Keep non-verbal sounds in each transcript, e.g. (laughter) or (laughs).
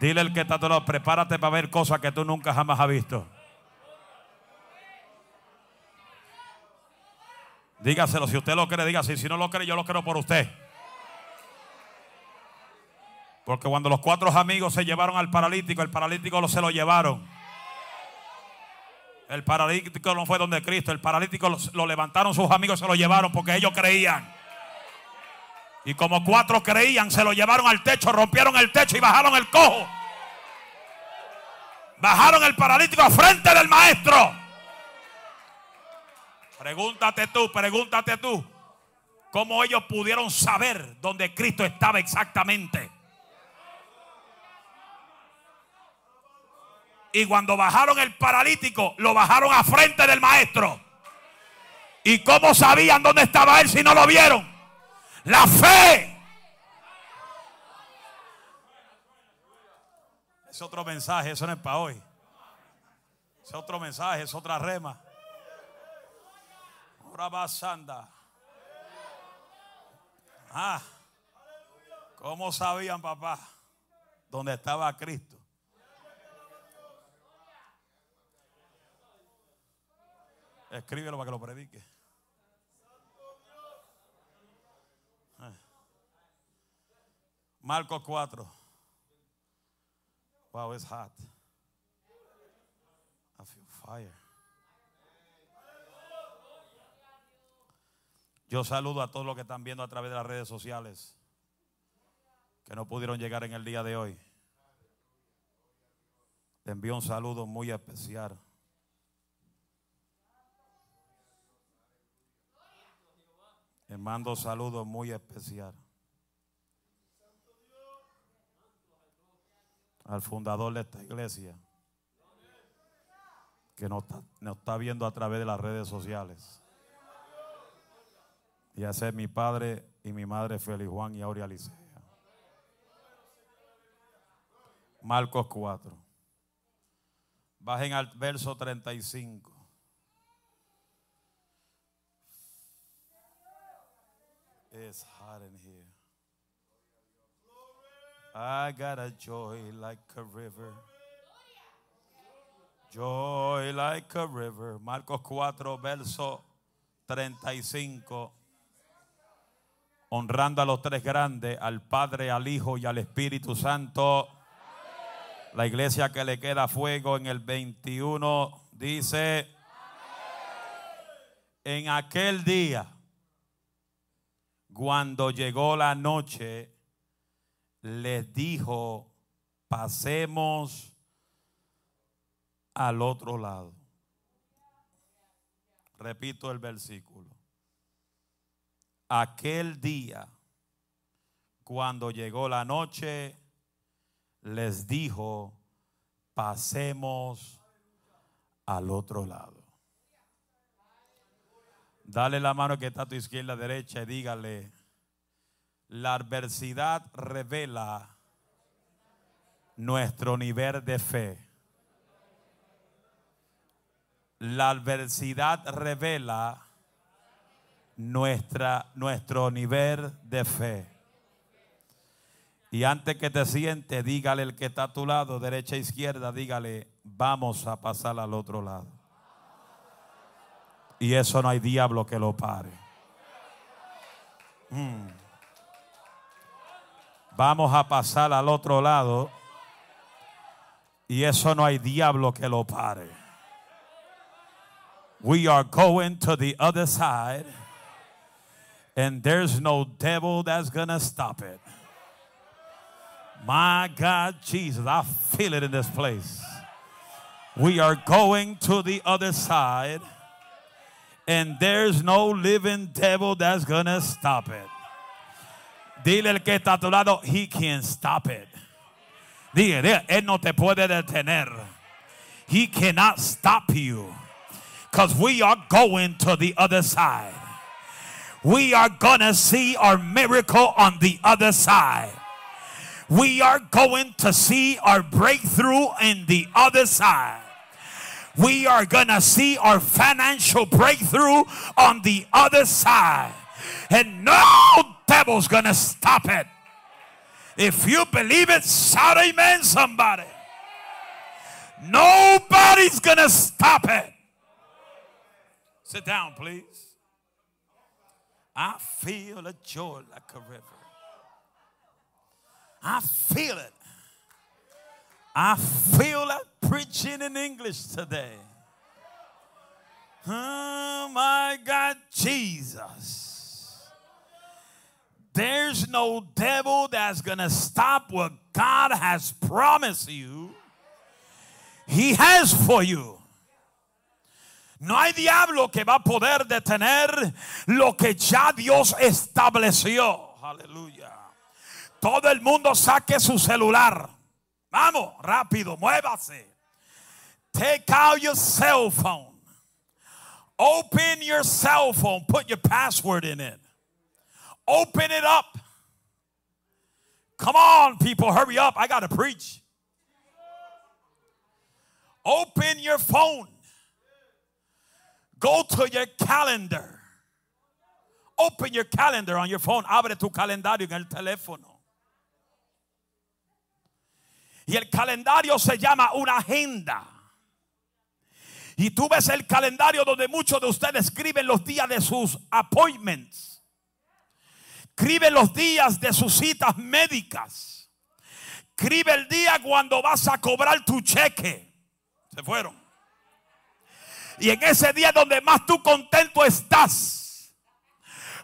Dile al que está lado, prepárate para ver cosas que tú nunca jamás has visto. Dígaselo, si usted lo cree, dígaselo. Si no lo cree, yo lo creo por usted. Porque cuando los cuatro amigos se llevaron al paralítico, el paralítico se lo llevaron. El paralítico no fue donde Cristo, el paralítico lo, lo levantaron sus amigos, se lo llevaron porque ellos creían. Y como cuatro creían, se lo llevaron al techo, rompieron el techo y bajaron el cojo. Bajaron el paralítico a frente del maestro. Pregúntate tú, pregúntate tú, cómo ellos pudieron saber dónde Cristo estaba exactamente. Y cuando bajaron el paralítico, lo bajaron a frente del maestro. ¿Y cómo sabían dónde estaba él si no lo vieron? La fe. Es otro mensaje, eso no es para hoy. Es otro mensaje, es otra rema. Sanda. Ah, ¿cómo sabían, papá, dónde estaba Cristo? Escríbelo para que lo predique. Eh. Marcos 4. Wow, it's hot. I feel fire. Yo saludo a todos los que están viendo a través de las redes sociales que no pudieron llegar en el día de hoy. Te envío un saludo muy especial. Le mando saludos muy especial. Al fundador de esta iglesia. Que nos está, está viendo a través de las redes sociales. Y a mi padre y mi madre Félix Juan y Aurea Licea. Marcos 4. Bajen al verso 35. It's hot in here. I got a joy like a river. Joy like a river. Marcos 4, verso 35. Honrando a los tres grandes, al Padre, al Hijo y al Espíritu Santo. La iglesia que le queda fuego en el 21 dice, en aquel día cuando llegó la noche, les dijo, pasemos al otro lado. Repito el versículo. Aquel día, cuando llegó la noche, les dijo, pasemos al otro lado. Dale la mano que está a tu izquierda, derecha y dígale, la adversidad revela nuestro nivel de fe. La adversidad revela nuestra, nuestro nivel de fe. Y antes que te siente, dígale el que está a tu lado, derecha e izquierda, dígale, vamos a pasar al otro lado. Y eso no hay diablo que lo pare. Mm. Vamos a pasar al otro lado. Y eso no hay diablo que lo pare. We are going to the other side. And there's no devil that's going to stop it. My God, Jesus, I feel it in this place. We are going to the other side. And there's no living devil that's gonna stop it. Dile el que está a tu lado, he can't stop it. Dile, él no te puede detener. He cannot stop you. Because we are going to the other side. We are gonna see our miracle on the other side. We are going to see our breakthrough in the other side we are going to see our financial breakthrough on the other side. And no devil's going to stop it. If you believe it, shout amen, somebody. Nobody's going to stop it. Sit down, please. I feel a joy like a river. I feel it. I feel like preaching in English today. Oh my God, Jesus. There's no devil that's going to stop what God has promised you. He has for you. No hay diablo que va a poder detener lo que ya Dios estableció. Aleluya. Todo el mundo saque su celular. Vamos, rápido, muévase. Take out your cell phone. Open your cell phone. Put your password in it. Open it up. Come on, people, hurry up. I got to preach. Open your phone. Go to your calendar. Open your calendar on your phone. Abre tu calendario en el teléfono. Y el calendario se llama una agenda. Y tú ves el calendario donde muchos de ustedes escriben los días de sus appointments. Escribe los días de sus citas médicas. Escribe el día cuando vas a cobrar tu cheque. Se fueron. Y en ese día donde más tú contento estás.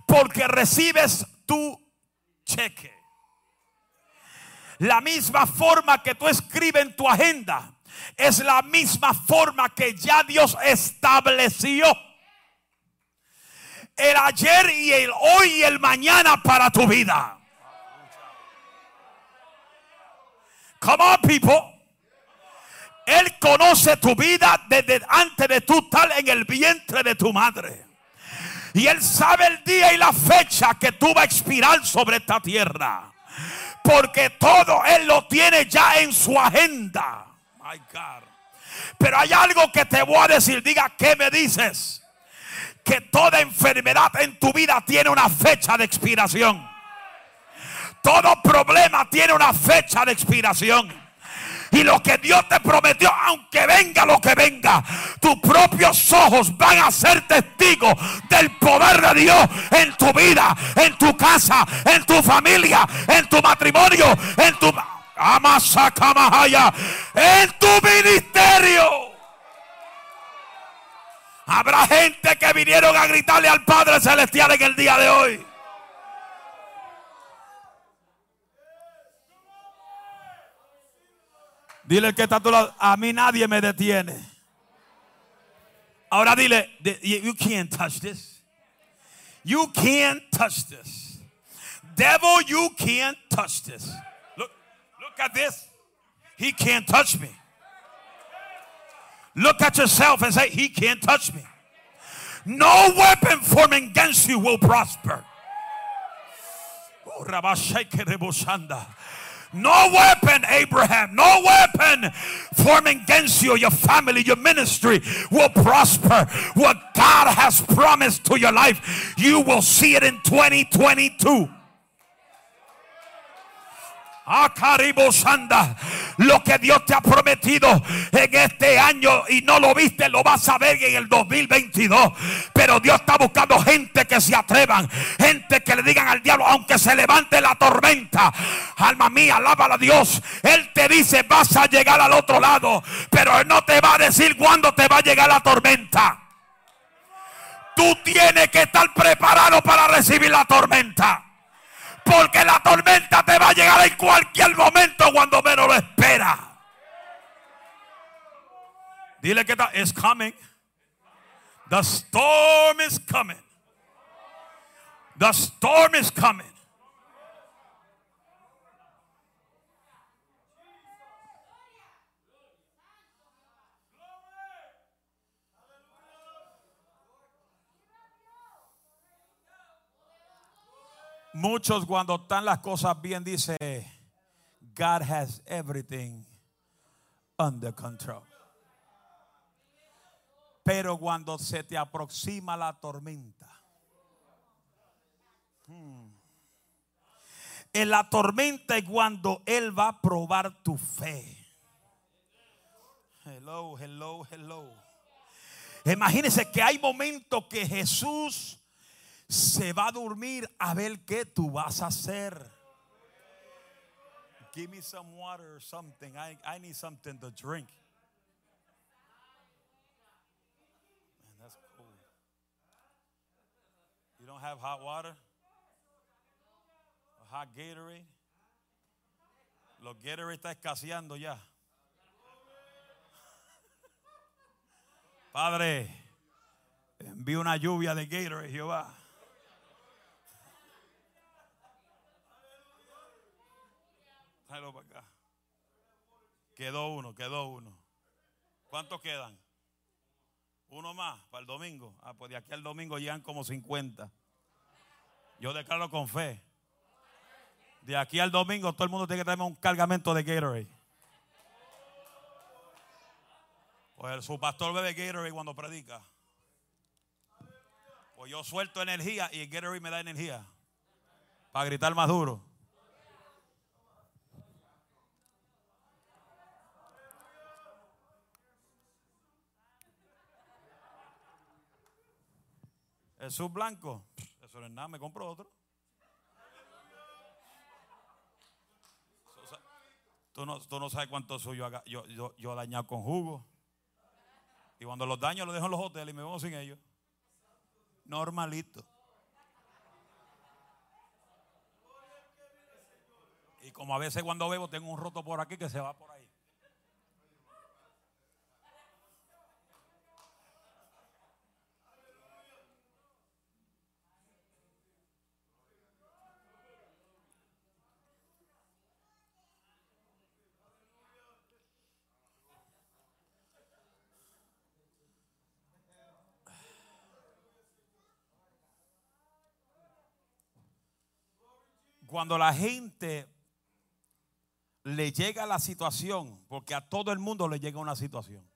Porque recibes tu cheque. La misma forma que tú escribes en tu agenda es la misma forma que ya Dios estableció. El ayer y el hoy y el mañana para tu vida. Come on, people. Él conoce tu vida desde antes de tú estar en el vientre de tu madre. Y Él sabe el día y la fecha que tú vas a expirar sobre esta tierra. Porque todo Él lo tiene ya en su agenda. My God. Pero hay algo que te voy a decir. Diga, ¿qué me dices? Que toda enfermedad en tu vida tiene una fecha de expiración. Todo problema tiene una fecha de expiración. Y lo que Dios te prometió, aunque venga lo que venga, tus propios ojos van a ser testigos del poder de Dios en tu vida, en tu casa, en tu familia, en tu matrimonio, en tu en tu ministerio. Habrá gente que vinieron a gritarle al Padre Celestial en el día de hoy. Dile que está a tu lado. A mí nadie me detiene. Ahora dile, you can't touch this. You can't touch this. Devil, you can't touch this. Look, look at this. He can't touch me. Look at yourself and say, He can't touch me. No weapon forming against you will prosper. Oh, no weapon, Abraham, no weapon forming against you, your family, your ministry will prosper. What God has promised to your life, you will see it in 2022. Lo que Dios te ha prometido en este año y no lo viste, lo vas a ver en el 2022. Pero Dios está buscando gente que se atrevan, gente que le digan al diablo, aunque se levante la tormenta, alma mía, alaba a Dios. Él te dice, vas a llegar al otro lado, pero Él no te va a decir cuándo te va a llegar la tormenta. Tú tienes que estar preparado para recibir la tormenta. Porque la tormenta te va a llegar en cualquier momento cuando menos lo espera. Dile que está, it's coming. The storm is coming. The storm is coming. Muchos cuando están las cosas bien dice, God has everything under control. Pero cuando se te aproxima la tormenta, hmm, en la tormenta es cuando Él va a probar tu fe. Hello, hello, hello. Imagínense que hay momentos que Jesús se va a dormir a ver qué tú vas a hacer. Give me some water or something. I, I need something to drink. Man, that's cool. You don't have hot water? Hot Gatorade? Los Gatorade está escaseando ya. (laughs) Padre, envío una lluvia de Gatorade, Jehová. Tráelo para acá. Quedó uno, quedó uno. ¿Cuántos quedan? Uno más para el domingo. Ah, pues de aquí al domingo llegan como 50. Yo declaro con fe. De aquí al domingo todo el mundo tiene que traerme un cargamento de Gatorade. Pues su pastor bebe Gatorade cuando predica. Pues yo suelto energía y el Gatorade me da energía. Para gritar más duro. Jesús blanco. Eso no es nada, me compro otro. Tú no, tú no sabes cuánto suyo yo, yo, yo he dañado con jugo. Y cuando los daño los dejo en los hoteles y me voy sin ellos. Normalito. Y como a veces cuando bebo tengo un roto por aquí que se va por ahí. Cuando la gente le llega la situación, porque a todo el mundo le llega una situación.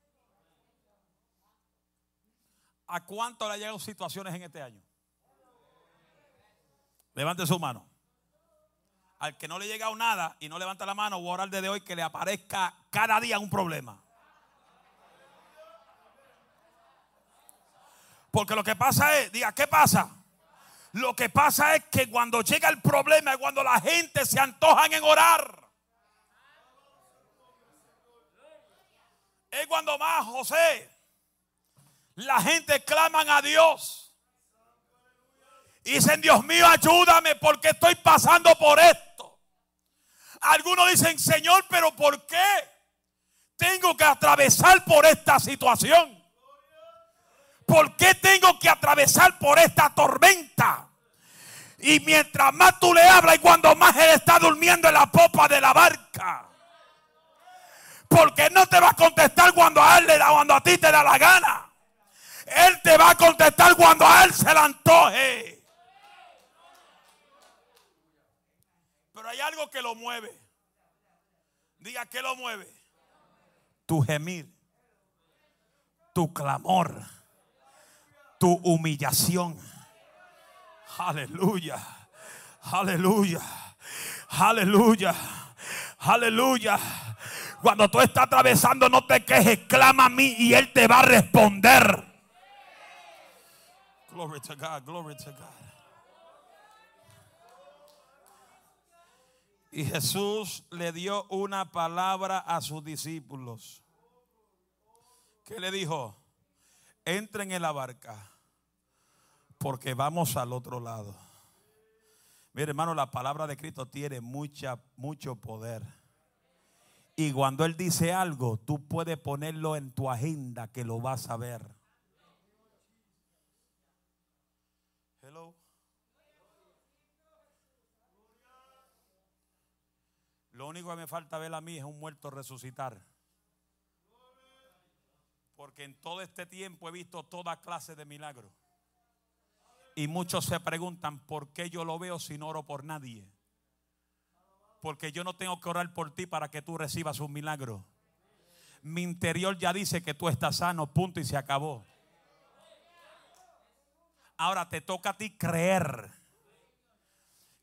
¿A cuánto le llegan situaciones en este año? Levante su mano. Al que no le ha llegado nada y no levanta la mano, voy a orar desde hoy que le aparezca cada día un problema. Porque lo que pasa es, diga, ¿qué pasa? Lo que pasa es que cuando llega el problema es cuando la gente se antojan en orar. Es cuando más, José, la gente claman a Dios. Y dicen, Dios mío, ayúdame porque estoy pasando por esto. Algunos dicen, Señor, pero ¿por qué tengo que atravesar por esta situación? ¿Por qué tengo que atravesar por esta tormenta? Y mientras más tú le hablas y cuando más él está durmiendo en la popa de la barca. Porque no te va a contestar cuando a él le da, cuando a ti te da la gana. Él te va a contestar cuando a él se le antoje. Pero hay algo que lo mueve. Diga que lo mueve. Tu gemir. Tu clamor tu humillación. Aleluya. Aleluya. Aleluya. Aleluya. Cuando tú estás atravesando, no te quejes, clama a mí y Él te va a responder. Glory to God, glory to God. Y Jesús le dio una palabra a sus discípulos. ¿Qué le dijo? Entren en la barca porque vamos al otro lado. Mire, hermano, la palabra de Cristo tiene mucha, mucho poder. Y cuando Él dice algo, tú puedes ponerlo en tu agenda que lo vas a ver. Hello. Lo único que me falta ver a mí es un muerto resucitar. Porque en todo este tiempo he visto toda clase de milagros. Y muchos se preguntan, ¿por qué yo lo veo si no oro por nadie? Porque yo no tengo que orar por ti para que tú recibas un milagro. Mi interior ya dice que tú estás sano, punto y se acabó. Ahora te toca a ti creer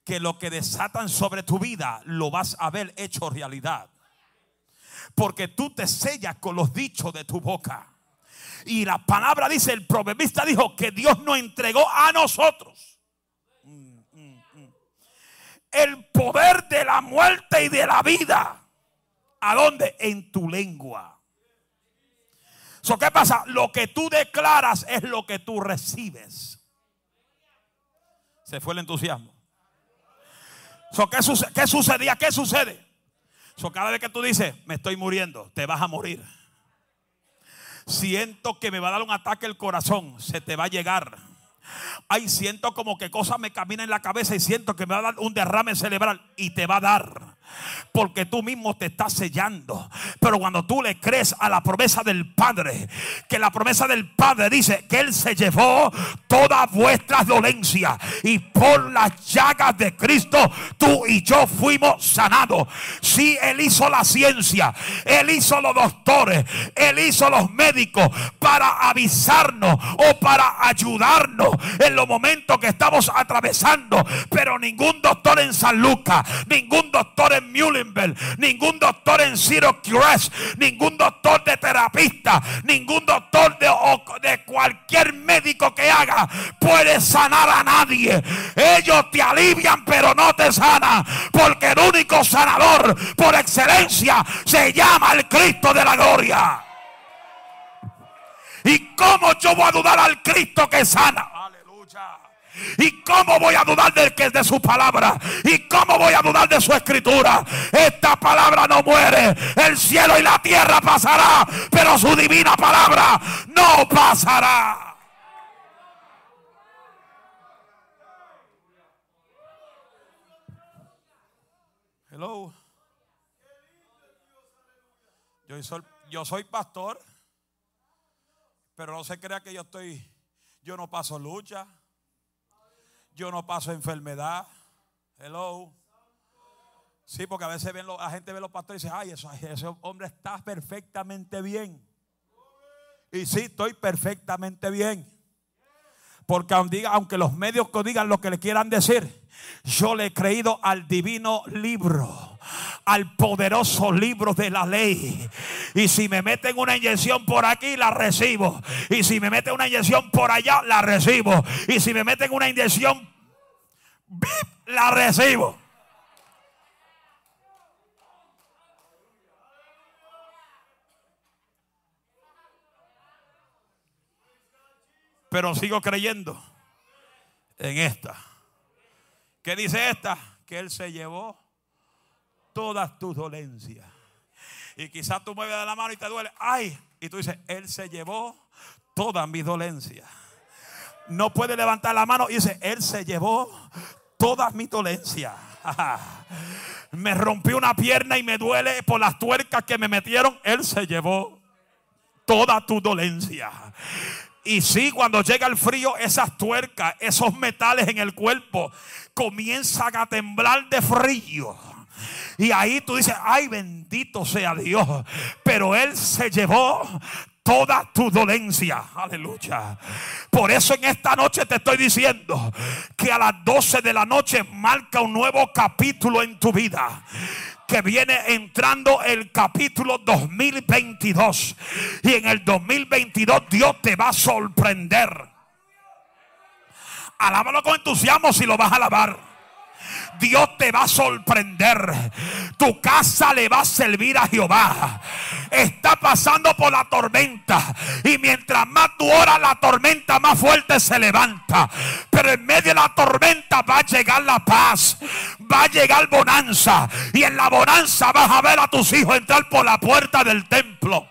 que lo que desatan sobre tu vida lo vas a ver hecho realidad. Porque tú te sellas con los dichos de tu boca. Y la palabra dice, el proverbista dijo que Dios nos entregó a nosotros el poder de la muerte y de la vida. ¿A dónde? En tu lengua. ¿Qué pasa? Lo que tú declaras es lo que tú recibes. Se fue el entusiasmo. ¿qué, sucede? ¿Qué sucedía? ¿Qué sucede? cada vez que tú dices, me estoy muriendo, te vas a morir. Siento que me va a dar un ataque el corazón, se te va a llegar. Ay, siento como que cosas me caminan en la cabeza y siento que me va a dar un derrame cerebral y te va a dar porque tú mismo te estás sellando. Pero cuando tú le crees a la promesa del Padre, que la promesa del Padre dice que Él se llevó todas vuestras dolencias y por las llagas de Cristo tú y yo fuimos sanados. Si Él hizo la ciencia, Él hizo los doctores, Él hizo los médicos para avisarnos o para ayudarnos en los momentos que estamos atravesando. Pero ningún doctor en San Lucas, ningún doctor en Muhlenberg, ningún doctor en Syracuse, ningún doctor de terapista, ningún doctor de, de cualquier médico que haga puede sanar a nadie. Ellos te alivian, pero no te sanan, porque el único sanador por excelencia se llama el Cristo de la gloria. ¿Y cómo yo voy a dudar al Cristo que sana? ¿Y cómo voy a dudar de, que, de su palabra? ¿Y cómo voy a dudar de su escritura? Esta palabra no muere. El cielo y la tierra pasará, pero su divina palabra no pasará. Hello. Yo soy, yo soy pastor, pero no se crea que yo estoy, yo no paso lucha. Yo no paso enfermedad. Hello. Sí, porque a veces ven la gente ve los pastores y dice, ay, ese hombre está perfectamente bien. Y sí, estoy perfectamente bien. Porque aunque los medios digan lo que le quieran decir, yo le he creído al divino libro, al poderoso libro de la ley. Y si me meten una inyección por aquí, la recibo. Y si me meten una inyección por allá, la recibo. Y si me meten una inyección, la recibo. Pero sigo creyendo en esta. ¿Qué dice esta? Que Él se llevó todas tus dolencias. Y quizás tú mueves de la mano y te duele. Ay, y tú dices, Él se llevó todas mis dolencias. No puede levantar la mano y dice, Él se llevó todas mis dolencias. (laughs) me rompió una pierna y me duele por las tuercas que me metieron. Él se llevó toda tu dolencia. Y sí, cuando llega el frío, esas tuercas, esos metales en el cuerpo comienzan a temblar de frío. Y ahí tú dices, ay bendito sea Dios. Pero Él se llevó toda tu dolencia. Aleluya. Por eso en esta noche te estoy diciendo que a las 12 de la noche marca un nuevo capítulo en tu vida que viene entrando el capítulo 2022. Y en el 2022 Dios te va a sorprender. Alábalo con entusiasmo si lo vas a alabar. Dios te va a sorprender. Tu casa le va a servir a Jehová. Está pasando por la tormenta. Y mientras más tú oras, la tormenta más fuerte se levanta. Pero en medio de la tormenta va a llegar la paz. Va a llegar bonanza. Y en la bonanza vas a ver a tus hijos entrar por la puerta del templo.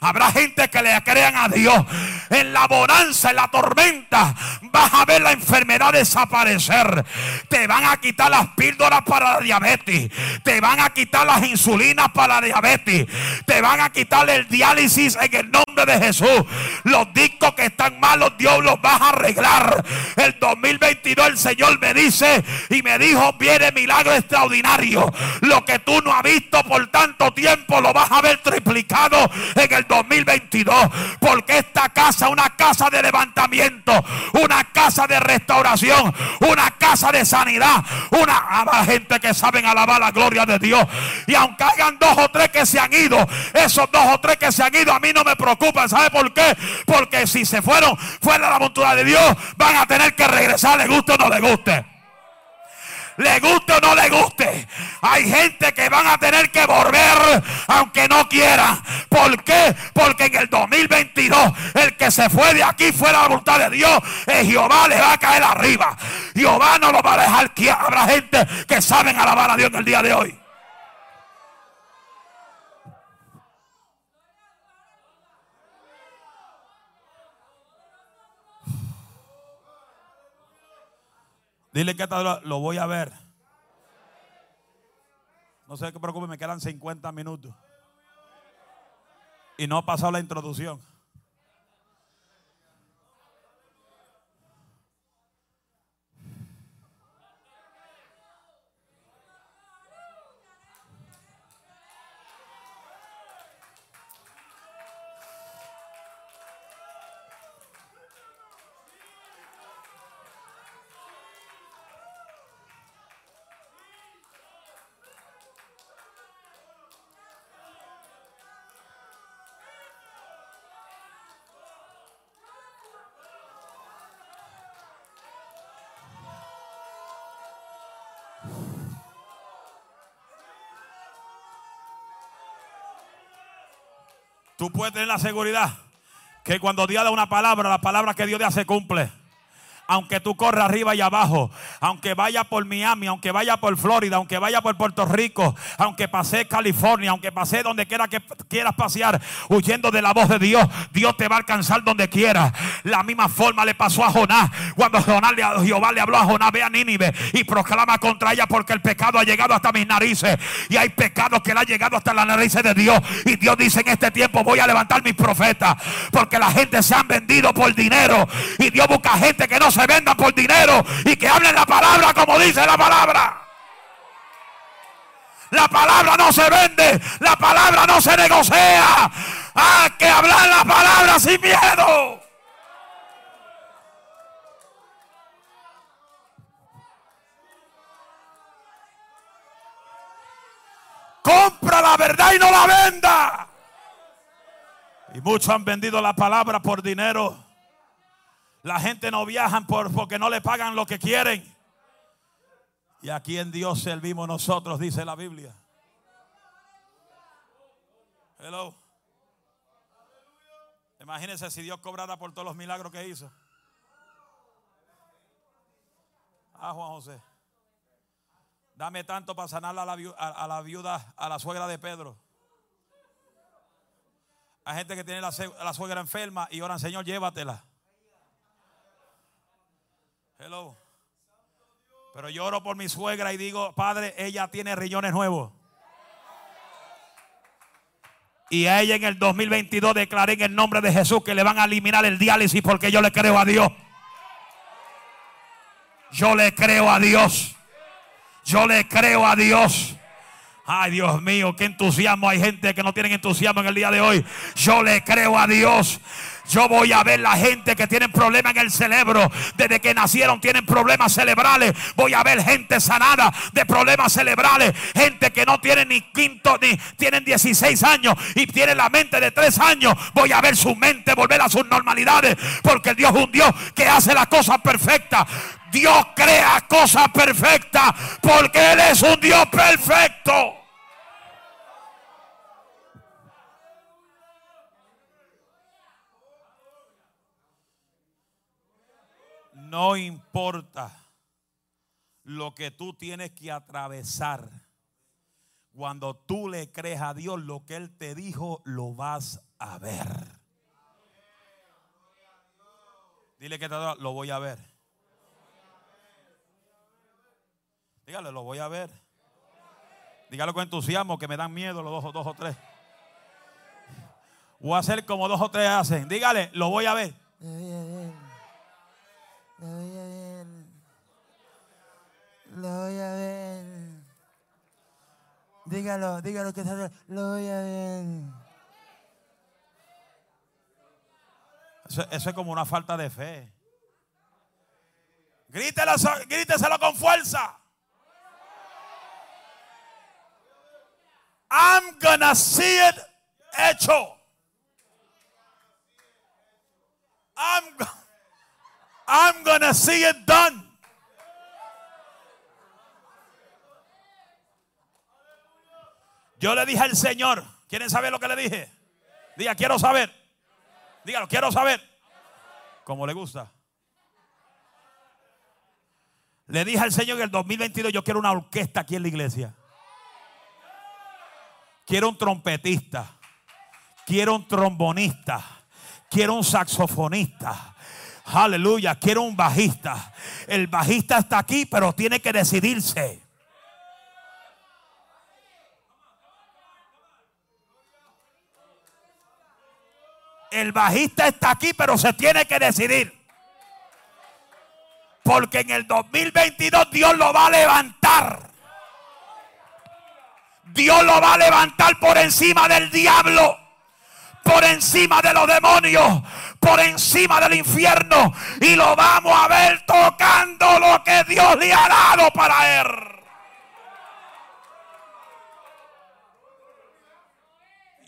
Habrá gente que le crean a Dios. En la bonanza, en la tormenta, vas a ver la enfermedad desaparecer. Te van a quitar las píldoras para la diabetes. Te van a quitar las insulinas para la diabetes. Te van a quitar el diálisis en el nombre de Jesús. Los discos que están malos, Dios los va a arreglar. El 2022 el Señor me dice y me dijo, viene milagro extraordinario. Lo que tú no has visto por tanto tiempo lo vas a ver triplicado en el 2022. Porque esta casa una casa de levantamiento, una casa de restauración, una casa de sanidad, una gente que saben alabar la gloria de Dios. Y aunque hayan dos o tres que se han ido, esos dos o tres que se han ido a mí no me preocupan. ¿Sabe por qué? Porque si se fueron fuera de la montura de Dios, van a tener que regresar, le guste o no le guste le guste o no le guste. Hay gente que van a tener que volver aunque no quieran. ¿Por qué? Porque en el 2022 el que se fue de aquí fue la voluntad de Dios. Eh, Jehová le va a caer arriba. Jehová no lo va a dejar habrá gente que saben alabar a Dios en el día de hoy. Dile que lo voy a ver. No qué preocupe, me quedan 50 minutos. Y no ha pasado la introducción. Tú puedes tener la seguridad que cuando Dios da una palabra, la palabra que Dios da se cumple aunque tú corras arriba y abajo, aunque vaya por Miami, aunque vaya por Florida, aunque vaya por Puerto Rico, aunque pase California, aunque pase donde quiera que quieras pasear, huyendo de la voz de Dios, Dios te va a alcanzar donde quiera. La misma forma le pasó a Jonás, cuando Jonás Jehová le habló a Jonás, ve a Nínive y proclama contra ella porque el pecado ha llegado hasta mis narices y hay pecados que le ha llegado hasta las narices de Dios. Y Dios dice en este tiempo voy a levantar mis profetas porque la gente se han vendido por dinero y Dios busca gente que no se vendan por dinero y que hablen la palabra como dice la palabra. La palabra no se vende, la palabra no se negocia. Hay que hablar la palabra sin miedo. Compra la verdad y no la venda. Y muchos han vendido la palabra por dinero. La gente no viaja por, porque no le pagan lo que quieren. Y aquí en Dios servimos nosotros, dice la Biblia. Hello. Imagínense si Dios cobrara por todos los milagros que hizo. Ah, Juan José. Dame tanto para sanar a la, viuda, a la suegra de Pedro. Hay gente que tiene la, la suegra enferma y oran, Señor, llévatela. Hello. Pero lloro por mi suegra y digo, Padre, ella tiene riñones nuevos. Y a ella en el 2022 declaré en el nombre de Jesús que le van a eliminar el diálisis porque yo le creo a Dios. Yo le creo a Dios. Yo le creo a Dios. Ay, Dios mío, qué entusiasmo. Hay gente que no tiene entusiasmo en el día de hoy. Yo le creo a Dios. Yo voy a ver la gente que tiene problemas en el cerebro. Desde que nacieron tienen problemas cerebrales. Voy a ver gente sanada de problemas cerebrales. Gente que no tiene ni quinto ni tienen 16 años y tienen la mente de 3 años. Voy a ver su mente volver a sus normalidades. Porque Dios es un Dios que hace las cosas perfectas. Dios crea cosas perfectas. Porque Él es un Dios perfecto. No importa lo que tú tienes que atravesar. Cuando tú le crees a Dios lo que Él te dijo, lo vas a ver. Dile que te lo voy a ver. Dígale, lo voy a ver. Dígalo con entusiasmo que me dan miedo los dos, dos o tres. Voy a hacer como dos o tres hacen. Dígale, lo voy a ver. Lo voy a ver. Lo voy a ver. Dígalo, dígalo que está. Lo voy a ver. Eso, es como una falta de fe. Grítelo, gríteselo con fuerza. I'm gonna see it hecho. I'm, I'm gonna see it done. Yo le dije al Señor, ¿quieren saber lo que le dije? Diga, quiero saber. Dígalo, quiero saber. Como le gusta. Le dije al Señor en el 2022, yo quiero una orquesta aquí en la iglesia. Quiero un trompetista. Quiero un trombonista. Quiero un saxofonista. Aleluya. Quiero un bajista. El bajista está aquí, pero tiene que decidirse. El bajista está aquí, pero se tiene que decidir. Porque en el 2022 Dios lo va a levantar. Dios lo va a levantar por encima del diablo. Por encima de los demonios. Por encima del infierno. Y lo vamos a ver tocando lo que Dios le ha dado para él.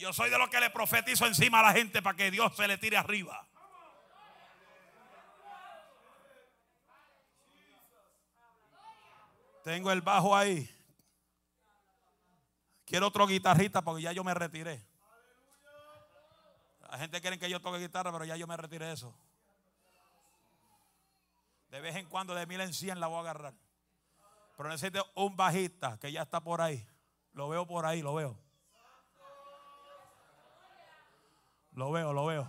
Yo soy de los que le profetizo encima a la gente para que Dios se le tire arriba. Tengo el bajo ahí. Quiero otro guitarrista porque ya yo me retiré. La gente quiere que yo toque guitarra, pero ya yo me retiré de eso. De vez en cuando, de mil en cien la voy a agarrar. Pero necesito un bajista que ya está por ahí. Lo veo por ahí, lo veo. Lo veo, lo veo.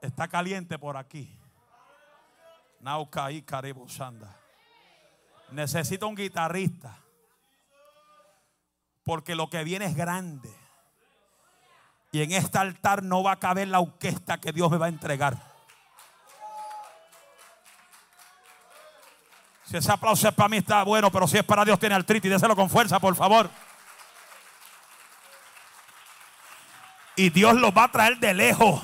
Está caliente por aquí. Nauca y Sanda. Necesito un guitarrista. Porque lo que viene es grande. Y en este altar no va a caber la orquesta que Dios me va a entregar. Si ese aplauso es para mí está bueno, pero si es para Dios tiene artritis, déselo con fuerza, por favor. Y Dios los va a traer de lejos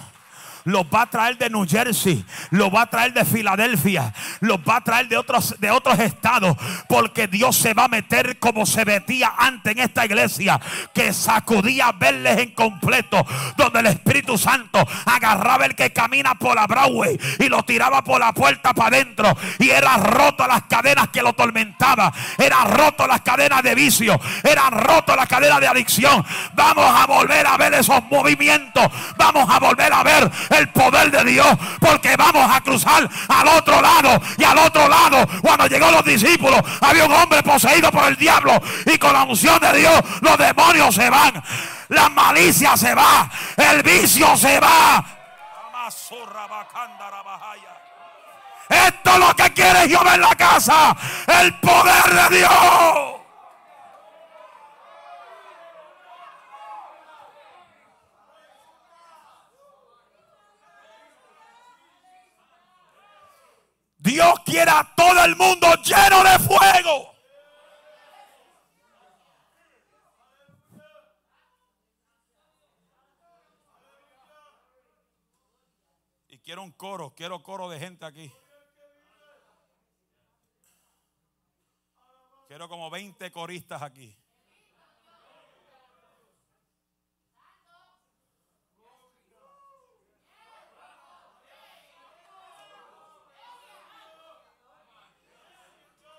los va a traer de New Jersey, los va a traer de Filadelfia, los va a traer de otros, de otros estados, porque Dios se va a meter como se metía antes en esta iglesia, que sacudía verles en completo, donde el Espíritu Santo agarraba el que camina por la Broadway y lo tiraba por la puerta para adentro, y era roto las cadenas que lo tormentaba, era roto las cadenas de vicio, eran roto las cadenas de adicción. Vamos a volver a ver esos movimientos, vamos a volver a ver el poder de Dios. Porque vamos a cruzar al otro lado. Y al otro lado, cuando llegó los discípulos, había un hombre poseído por el diablo. Y con la unción de Dios, los demonios se van. La malicia se va. El vicio se va. Esto es lo que quiere Dios en la casa. El poder de Dios. Dios quiere a todo el mundo lleno de fuego. Y quiero un coro, quiero coro de gente aquí. Quiero como 20 coristas aquí.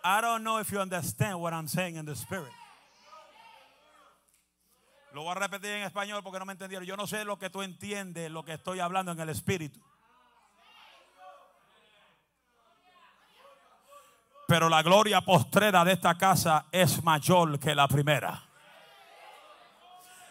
I don't know if you understand what I'm saying in the spirit. Lo voy a repetir en español porque no me entendieron. Yo no sé lo que tú entiendes, lo que estoy hablando en el espíritu. Pero la gloria postrera de esta casa es mayor que la primera.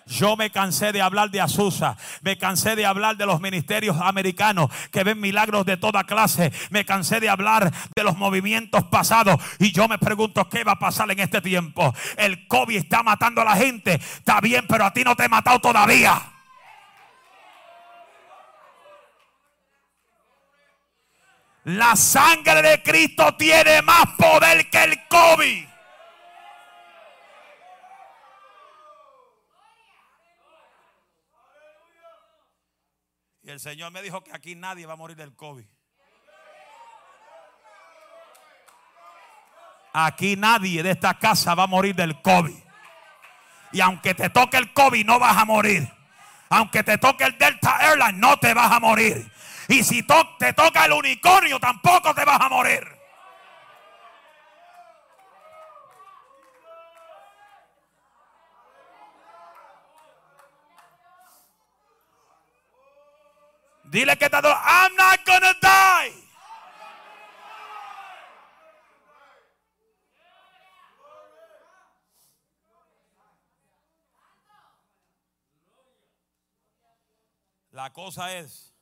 Yo me cansé de hablar de Azusa, me cansé de hablar de los ministerios americanos que ven milagros de toda clase, me cansé de hablar de los movimientos pasados y yo me pregunto qué va a pasar en este tiempo. El COVID está matando a la gente, está bien, pero a ti no te he matado todavía. La sangre de Cristo tiene más poder que el COVID. Y el Señor me dijo que aquí nadie va a morir del COVID. Aquí nadie de esta casa va a morir del COVID. Y aunque te toque el COVID, no vas a morir. Aunque te toque el Delta Airlines, no te vas a morir. Y si te toca el unicornio, tampoco te vas a morir. Dile que está I'm not gonna die. La cosa es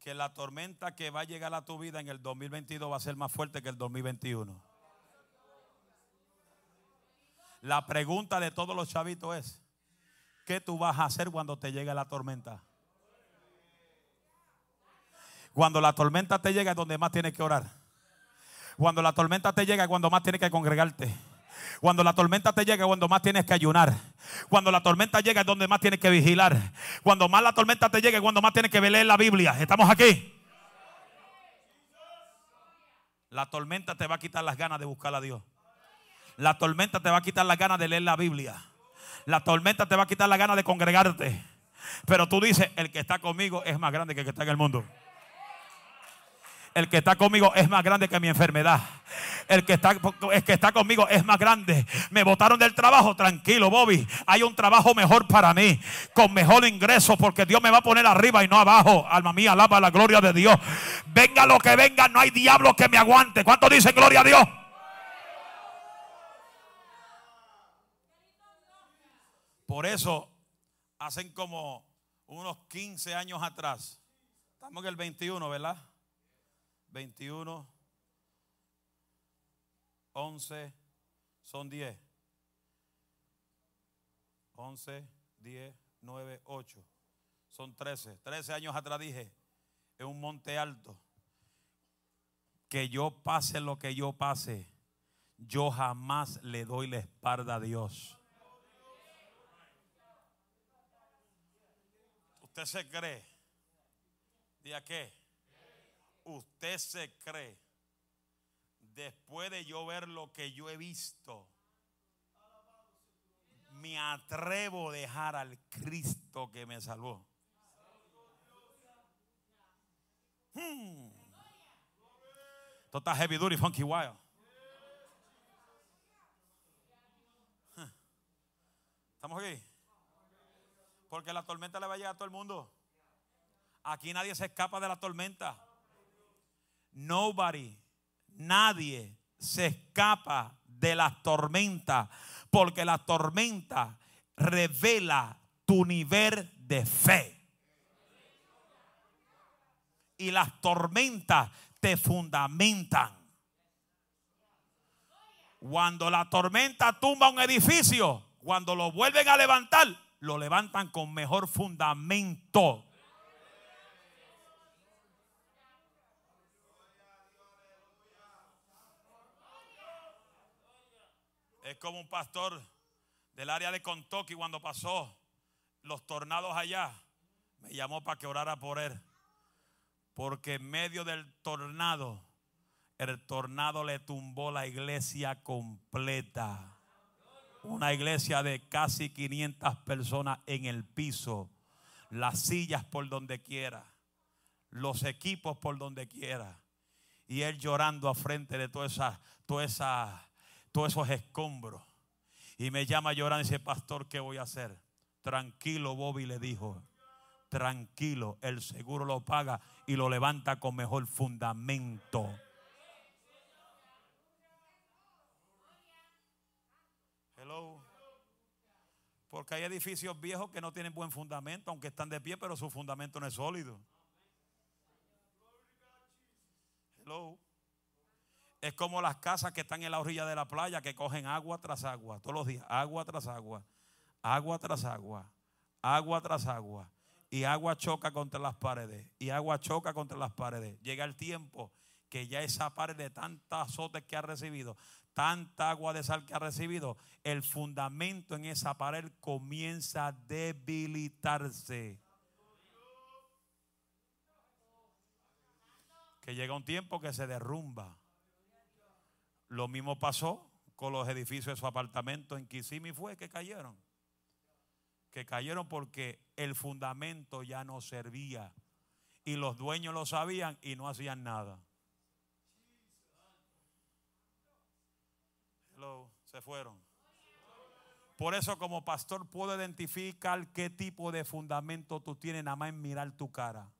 que la tormenta que va a llegar a tu vida en el 2022 va a ser más fuerte que el 2021. La pregunta de todos los chavitos es, ¿qué tú vas a hacer cuando te llegue la tormenta? Cuando la tormenta te llega es donde más tienes que orar. Cuando la tormenta te llega es cuando más tienes que congregarte. Cuando la tormenta te llega, cuando más tienes que ayunar. Cuando la tormenta llega, es donde más tienes que vigilar. Cuando más la tormenta te llega, cuando más tienes que leer la Biblia. ¿Estamos aquí? La tormenta te va a quitar las ganas de buscar a Dios. La tormenta te va a quitar las ganas de leer la Biblia. La tormenta te va a quitar las ganas de congregarte. Pero tú dices, el que está conmigo es más grande que el que está en el mundo. El que está conmigo es más grande que mi enfermedad. El que está, que está conmigo es más grande. Me botaron del trabajo. Tranquilo, Bobby. Hay un trabajo mejor para mí. Con mejor ingreso. Porque Dios me va a poner arriba y no abajo. Alma mía, alaba la gloria de Dios. Venga lo que venga. No hay diablo que me aguante. ¿Cuánto dice gloria a Dios? Por eso, hacen como unos 15 años atrás. Estamos en el 21, ¿verdad? 21, 11, son 10. 11, 10, 9, 8. Son 13. 13 años atrás dije, en un monte alto, que yo pase lo que yo pase, yo jamás le doy la espalda a Dios. ¿Usted se cree? ¿Día qué? Usted se cree, después de yo ver lo que yo he visto, me atrevo a dejar al Cristo que me salvó. Hmm. Esto está heavy duty, funky wild. ¿Estamos aquí? Porque la tormenta le va a llegar a todo el mundo. Aquí nadie se escapa de la tormenta. Nobody, nadie se escapa de las tormentas, porque la tormenta revela tu nivel de fe. Y las tormentas te fundamentan. Cuando la tormenta tumba un edificio, cuando lo vuelven a levantar, lo levantan con mejor fundamento. Es como un pastor del área de Kentucky cuando pasó los tornados allá. Me llamó para que orara por él. Porque en medio del tornado, el tornado le tumbó la iglesia completa. Una iglesia de casi 500 personas en el piso. Las sillas por donde quiera. Los equipos por donde quiera. Y él llorando a frente de toda esa, toda esa todos esos escombros. Y me llama llorando y dice, pastor, ¿qué voy a hacer? Tranquilo, Bobby le dijo. Tranquilo, el seguro lo paga y lo levanta con mejor fundamento. Hello. Porque hay edificios viejos que no tienen buen fundamento, aunque están de pie, pero su fundamento no es sólido. Hello. Es como las casas que están en la orilla de la playa que cogen agua tras agua, todos los días, agua tras agua, agua tras agua, agua tras agua. Y agua choca contra las paredes, y agua choca contra las paredes. Llega el tiempo que ya esa pared de tantas azotes que ha recibido, tanta agua de sal que ha recibido, el fundamento en esa pared comienza a debilitarse. Que llega un tiempo que se derrumba. Lo mismo pasó con los edificios de su apartamento en Kissimmee fue que cayeron. Que cayeron porque el fundamento ya no servía. Y los dueños lo sabían y no hacían nada. Se fueron. Por eso como pastor puedo identificar qué tipo de fundamento tú tienes nada más en mirar tu cara.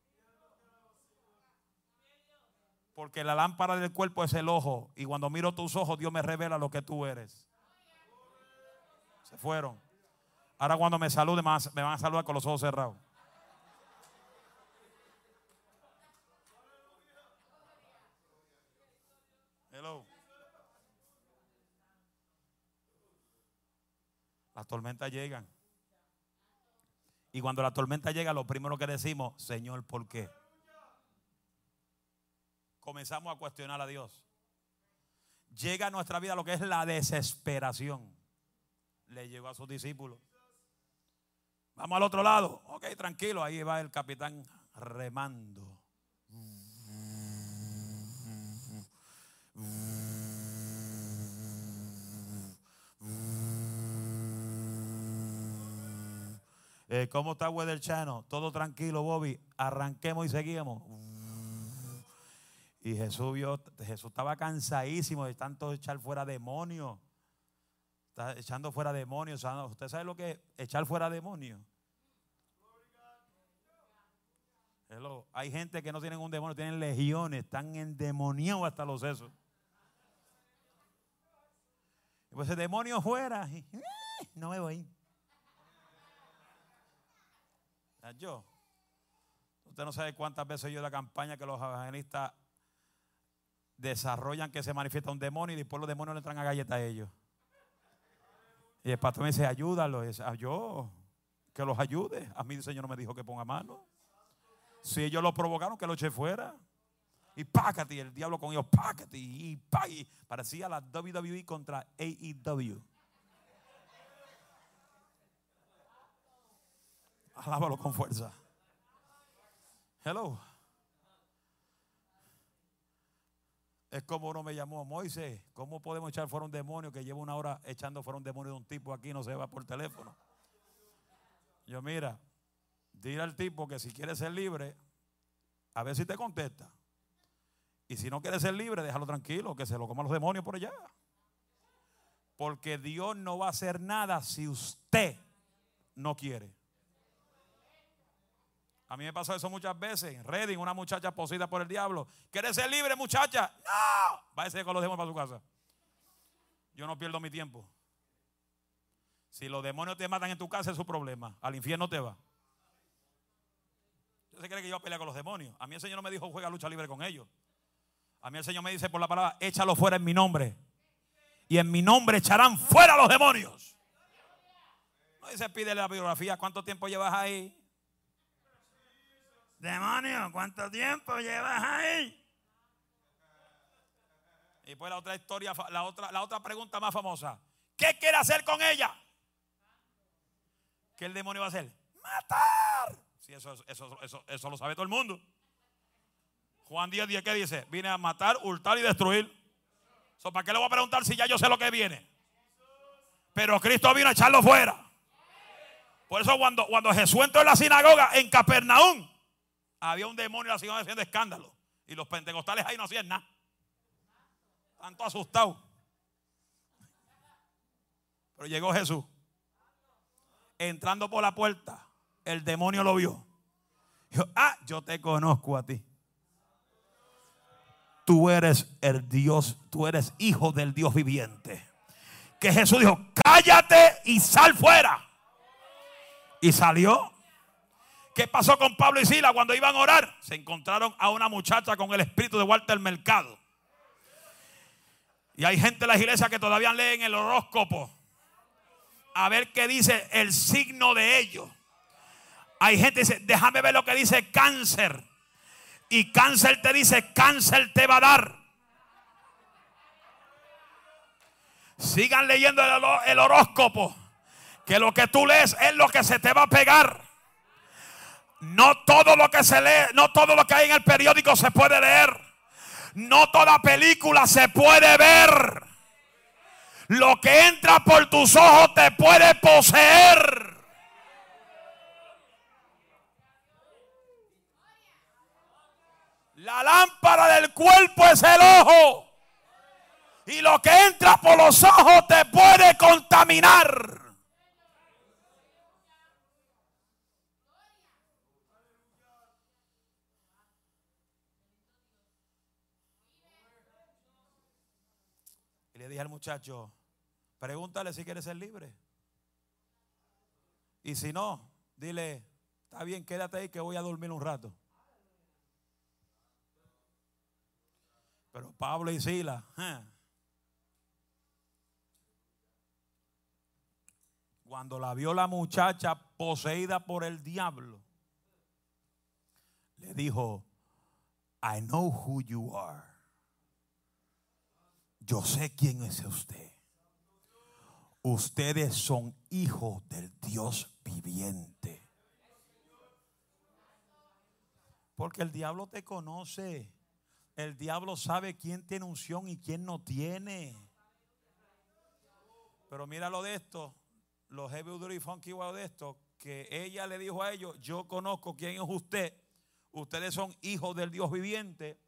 Porque la lámpara del cuerpo es el ojo. Y cuando miro tus ojos, Dios me revela lo que tú eres. Se fueron. Ahora cuando me saluden, me van a saludar con los ojos cerrados. Hello. Las tormentas llegan. Y cuando la tormenta llega, lo primero que decimos, Señor, ¿por qué? Comenzamos a cuestionar a Dios. Llega a nuestra vida lo que es la desesperación. Le llegó a sus discípulos. Vamos al otro lado. Ok, tranquilo. Ahí va el capitán remando. Eh, ¿Cómo está Weather Channel? Todo tranquilo, Bobby. Arranquemos y seguimos. Y Jesús vio, Jesús estaba cansadísimo de tanto echar fuera demonios. Está echando fuera demonios. ¿Usted sabe lo que es echar fuera demonios? Hay gente que no tienen un demonio, tienen legiones, están endemoniados hasta los sesos. Y pues el demonio fuera, eh, no me voy. Yo, usted no sabe cuántas veces yo la campaña que los evangelistas desarrollan que se manifiesta un demonio y después los demonios le entran a galleta a ellos. Y el pastor me dice, ayúdalo. Y ah, yo, que los ayude. A mí el Señor no me dijo que ponga mano. Si ellos lo provocaron, que lo eche fuera. Y pácate, el diablo con ellos, pácate. Y, y parecía la WWE contra AEW. Alábalo con fuerza. Hello. Es como uno me llamó, Moisés, ¿cómo podemos echar fuera un demonio que lleva una hora echando fuera un demonio de un tipo aquí no se va por teléfono? Yo, mira, dile al tipo que si quiere ser libre, a ver si te contesta. Y si no quiere ser libre, déjalo tranquilo, que se lo coman los demonios por allá. Porque Dios no va a hacer nada si usted no quiere. A mí me pasó eso muchas veces. En Reading, una muchacha posida por el diablo. ¿Quieres ser libre, muchacha? No. Váyase con los demonios para su casa. Yo no pierdo mi tiempo. Si los demonios te matan en tu casa es su problema. Al infierno te va. ¿Usted cree que yo a pelear con los demonios? A mí el Señor no me dijo juega lucha libre con ellos. A mí el Señor me dice por la palabra, échalo fuera en mi nombre. Y en mi nombre echarán fuera los demonios. No dice, pídele la biografía. ¿Cuánto tiempo llevas ahí? Demonio, ¿cuánto tiempo llevas ahí? Y pues la otra historia, la otra, la otra pregunta más famosa. ¿Qué quiere hacer con ella? ¿Qué el demonio va a hacer? Matar. Sí, eso, eso, eso, eso lo sabe todo el mundo. Juan 10, 10, ¿qué dice? Viene a matar, hurtar y destruir. ¿Para qué le voy a preguntar si ya yo sé lo que viene? Pero Cristo vino a echarlo fuera. Por eso cuando, cuando Jesús entró en la sinagoga en Capernaum, había un demonio la siguieron haciendo escándalo. Y los pentecostales ahí no hacían nada. Tanto asustados. Pero llegó Jesús. Entrando por la puerta, el demonio lo vio. Dijo, ah, yo te conozco a ti. Tú eres el Dios, tú eres hijo del Dios viviente. Que Jesús dijo, cállate y sal fuera. Y salió ¿Qué pasó con Pablo y Sila cuando iban a orar? Se encontraron a una muchacha con el espíritu de Walter Mercado. Y hay gente en la iglesia que todavía leen el horóscopo. A ver qué dice el signo de ellos. Hay gente que dice, déjame ver lo que dice cáncer. Y cáncer te dice, cáncer te va a dar. Sigan leyendo el, el horóscopo. Que lo que tú lees es lo que se te va a pegar. No todo lo que se lee, no todo lo que hay en el periódico se puede leer. No toda película se puede ver. Lo que entra por tus ojos te puede poseer. La lámpara del cuerpo es el ojo. Y lo que entra por los ojos te puede contaminar. Dije al muchacho, pregúntale si quiere ser libre. Y si no, dile, está bien, quédate ahí que voy a dormir un rato. Pero Pablo y Sila, cuando la vio la muchacha poseída por el diablo, le dijo, I know who you are. Yo sé quién es usted. Ustedes son hijos del Dios viviente. Porque el diablo te conoce. El diablo sabe quién tiene unción y quién no tiene. Pero míralo de esto, los heavy duty funky wow de esto, que ella le dijo a ellos, yo conozco quién es usted, ustedes son hijos del Dios viviente.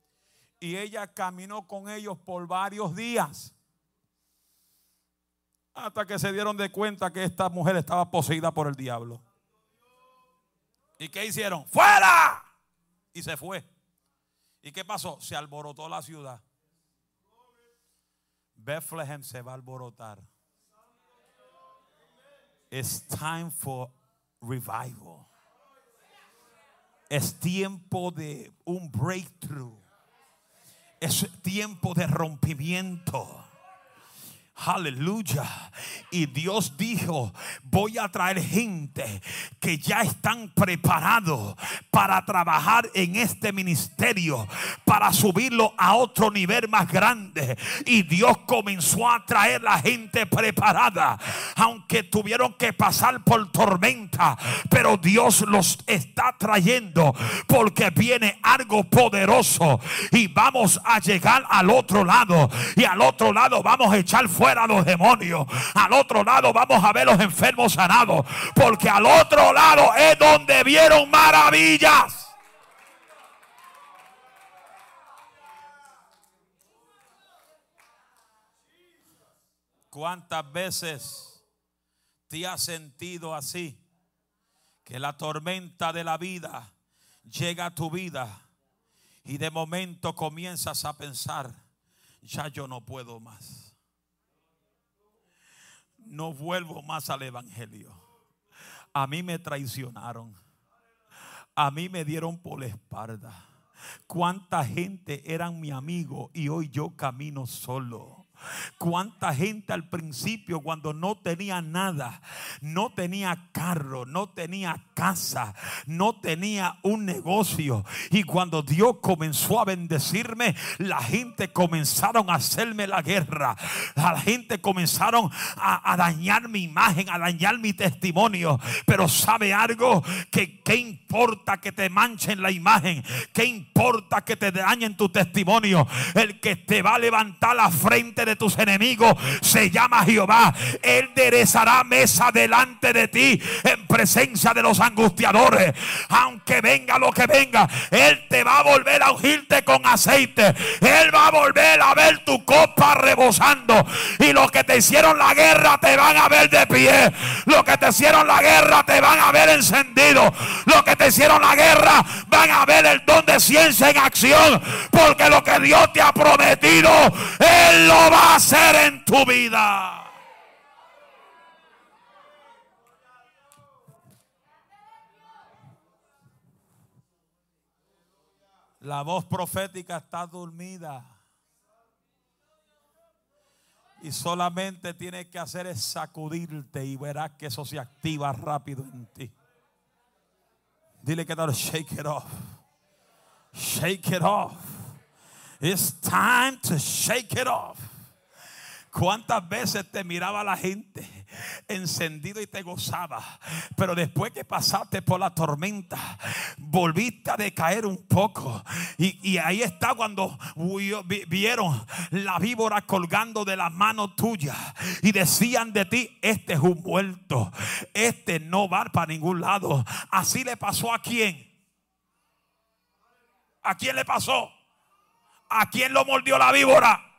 Y ella caminó con ellos por varios días. Hasta que se dieron de cuenta que esta mujer estaba poseída por el diablo. ¿Y qué hicieron? ¡Fuera! Y se fue. ¿Y qué pasó? Se alborotó la ciudad. Bethlehem se va a alborotar. It's time for revival. Es tiempo de un breakthrough. Es tiempo de rompimiento. Aleluya. Y Dios dijo, voy a traer gente que ya están preparados para trabajar en este ministerio, para subirlo a otro nivel más grande. Y Dios comenzó a traer la gente preparada, aunque tuvieron que pasar por tormenta, pero Dios los está trayendo porque viene algo poderoso y vamos a llegar al otro lado y al otro lado vamos a echar fuera fuera los demonios. Al otro lado vamos a ver los enfermos sanados. Porque al otro lado es donde vieron maravillas. ¿Cuántas veces te has sentido así? Que la tormenta de la vida llega a tu vida y de momento comienzas a pensar, ya yo no puedo más no vuelvo más al Evangelio. A mí me traicionaron. A mí me dieron por la espalda. Cuánta gente eran mi amigo y hoy yo camino solo. Cuánta gente al principio cuando no tenía nada, no tenía carro, no tenía casa, no tenía un negocio. Y cuando Dios comenzó a bendecirme, la gente comenzaron a hacerme la guerra. La gente comenzaron a, dañar mi imagen, a dañar mi testimonio. Pero sabe algo que qué importa que te manchen la imagen, qué importa que te dañen tu testimonio. El que te va a levantar la frente de tus enemigos se llama Jehová. Él derezará mesa delante de ti en presencia de los angustiadores. Aunque venga lo que venga, Él te va a volver a ungirte con aceite. Él va a volver a ver tu copa rebosando. Y los que te hicieron la guerra te van a ver de pie. Los que te hicieron la guerra te van a ver encendido. Los que te hicieron la guerra van a ver el don de ciencia en acción. Porque lo que Dios te ha prometido, Él lo va a hacer en tu vida. La voz profética está dormida. Y solamente tienes que hacer es sacudirte y verás que eso se activa rápido en ti. Dile que tal, shake it off. Shake it off. It's time to shake it off. ¿Cuántas veces te miraba la gente encendido y te gozaba? Pero después que pasaste por la tormenta, volviste a decaer un poco. Y, ahí está cuando vieron la víbora colgando de la mano tuya y decían de ti, este es un muerto, este no va para ningún lado. Así le pasó a quién. ¿A quién le pasó? ¿A quién lo mordió la víbora?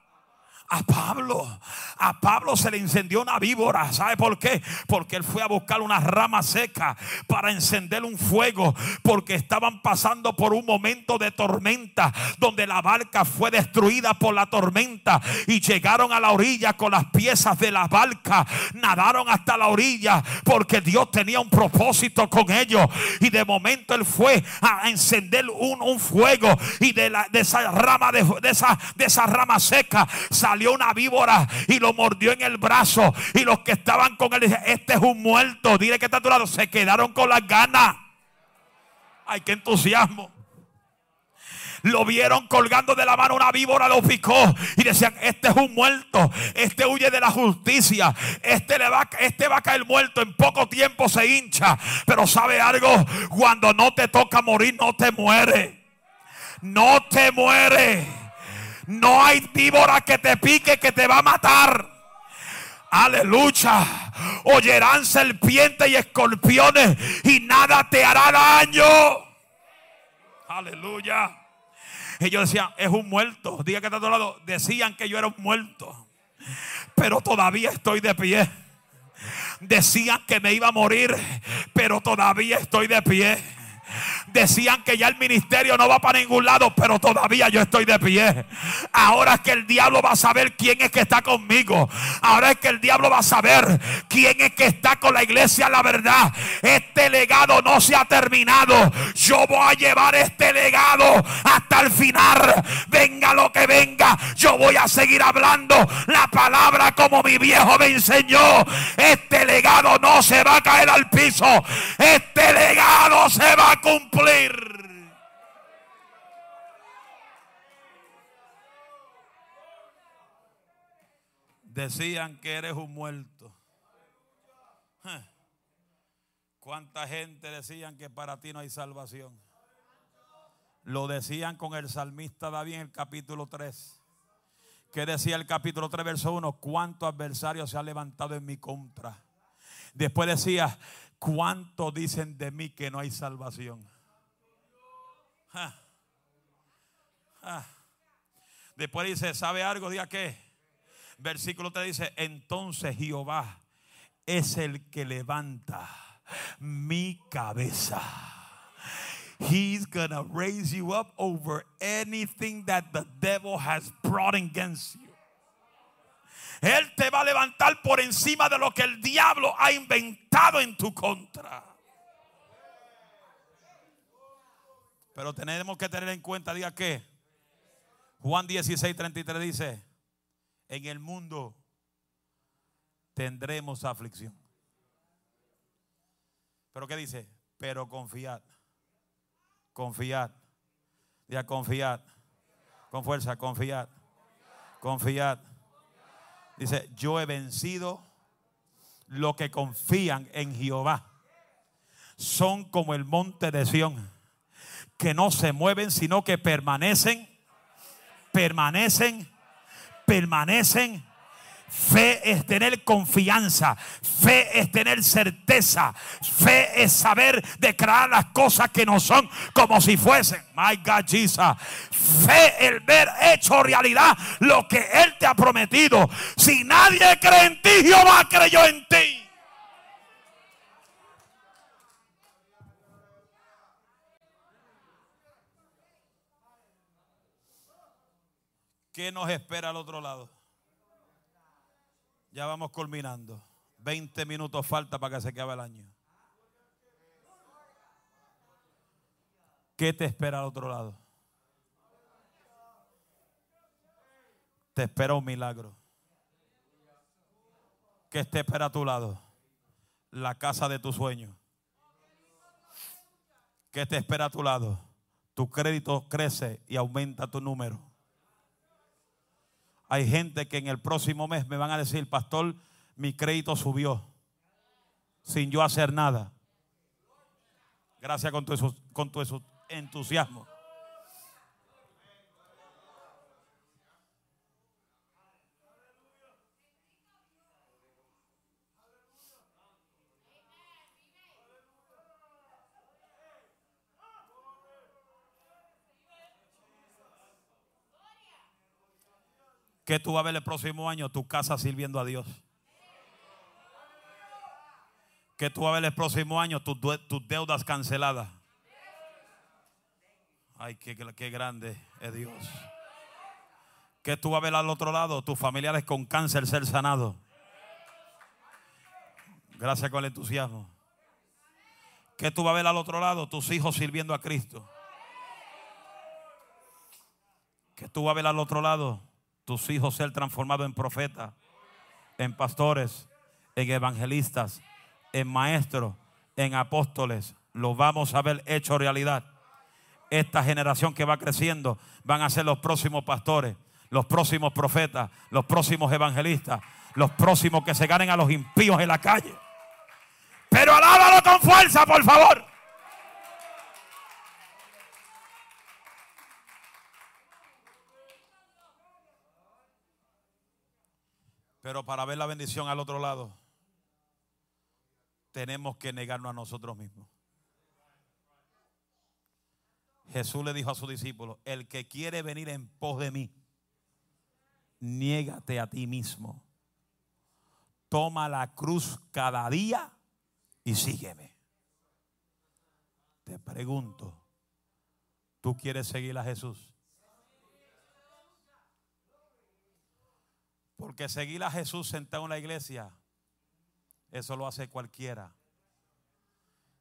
A Pablo, a Pablo se le incendió una víbora. ¿Sabe por qué? Porque él fue a buscar una rama seca para encender un fuego. Porque estaban pasando por un momento de tormenta donde la barca fue destruida por la tormenta. Y llegaron a la orilla con las piezas de la barca. Nadaron hasta la orilla porque Dios tenía un propósito con ellos. Y de momento él fue a encender un, fuego. Y de, la, de esa rama de, esa, de esa rama seca salió una víbora y lo mordió en el brazo. Y los que estaban con él dijeron, este es un muerto. Dile que está a tu lado. Se quedaron con las ganas. Ay, qué entusiasmo. Lo vieron colgando de la mano una víbora, lo picó y decían, este es un muerto, este huye de la justicia, este, le va, este va a caer muerto, en poco tiempo se hincha. Pero sabe algo, cuando no te toca morir, no te muere. No te muere. No hay víbora que te pique que te va a matar. Aleluya. Oyerán serpientes y escorpiones y nada te hará daño. Aleluya. Ellos decían, es un muerto. Diga que está a tu lado. Decían que yo era un muerto. Pero todavía estoy de pie. Decían que me iba a morir. Pero todavía estoy de pie. Decían que ya el ministerio no va para ningún lado, pero todavía yo estoy de pie. Ahora es que el diablo va a saber quién es que está conmigo. Ahora es que el diablo va a saber quién es que está con la iglesia. La verdad, este legado no se ha terminado. Yo voy a llevar este legado hasta el final. Venga lo que venga, yo voy a seguir hablando la palabra como mi viejo me enseñó. Este legado no se va a caer al piso. Este legado se va a cumplir. Decían que eres un muerto. ¿Cuánta gente decían que para ti no hay salvación? Lo decían con el salmista David en el capítulo 3. Que decía el capítulo 3, verso 1? ¿Cuántos adversarios se han levantado en mi contra? Después decía, ¿Cuánto dicen de mí que no hay salvación? Después dice, ¿sabe algo? Diga qué. Versículo 3 dice, entonces Jehová es el que levanta mi cabeza. He's gonna raise you up over anything that the devil has brought against you. Él te va a levantar por encima de lo que el diablo ha inventado en tu contra. Pero tenemos que tener en cuenta, diga que Juan 16, 33 dice, en el mundo tendremos aflicción. Pero ¿qué dice? Pero confiad, confiad, diga confiad, con fuerza, confiad, confiad Dice, yo he vencido lo que confían en Jehová. Son como el monte de Sión, que no se mueven, sino que permanecen, permanecen, permanecen Fe es tener confianza. Fe es tener certeza. Fe es saber declarar las cosas que no son como si fuesen. My God, Jesus. Fe el ver hecho realidad lo que Él te ha prometido. Si nadie cree en ti, Jehová creyó en ti. ¿Qué nos espera al otro lado? Ya vamos culminando. 20 minutos falta para que se acabe el año. ¿Qué te espera al otro lado? Te espera un milagro. ¿Qué te espera a tu lado? La casa de tu sueño. ¿Qué te espera a tu lado? Tu crédito crece y aumenta tu número. Hay gente que en el próximo mes me van a decir, pastor, mi crédito subió sin yo hacer nada. Gracias con tu, con tu entusiasmo. Que tú vas a ver el próximo año tu casa sirviendo a Dios. Que tú vas a ver el próximo año tus, deudas canceladas. Ay, qué, grande es Dios. Que tú vas a ver al otro lado tus familiares con cáncer ser sanados. Gracias con el entusiasmo. Que tú vas a ver al otro lado tus hijos sirviendo a Cristo. Que tú vas a ver al otro lado tus hijos ser transformados en profetas, en pastores, en evangelistas, en maestros, en apóstoles. Lo vamos a ver hecho realidad. Esta generación que va creciendo van a ser los próximos pastores, los próximos profetas, los próximos evangelistas, los próximos que se ganen a los impíos en la calle. Pero alábalo con fuerza, por favor. Pero para ver la bendición al otro lado, tenemos que negarnos a nosotros mismos. Jesús le dijo a sus discípulos, el que quiere venir en pos de mí, niégate a ti mismo. Toma la cruz cada día y sígueme. Te pregunto, ¿tú quieres seguir a Jesús? Porque seguir a Jesús sentado en la iglesia, eso lo hace cualquiera.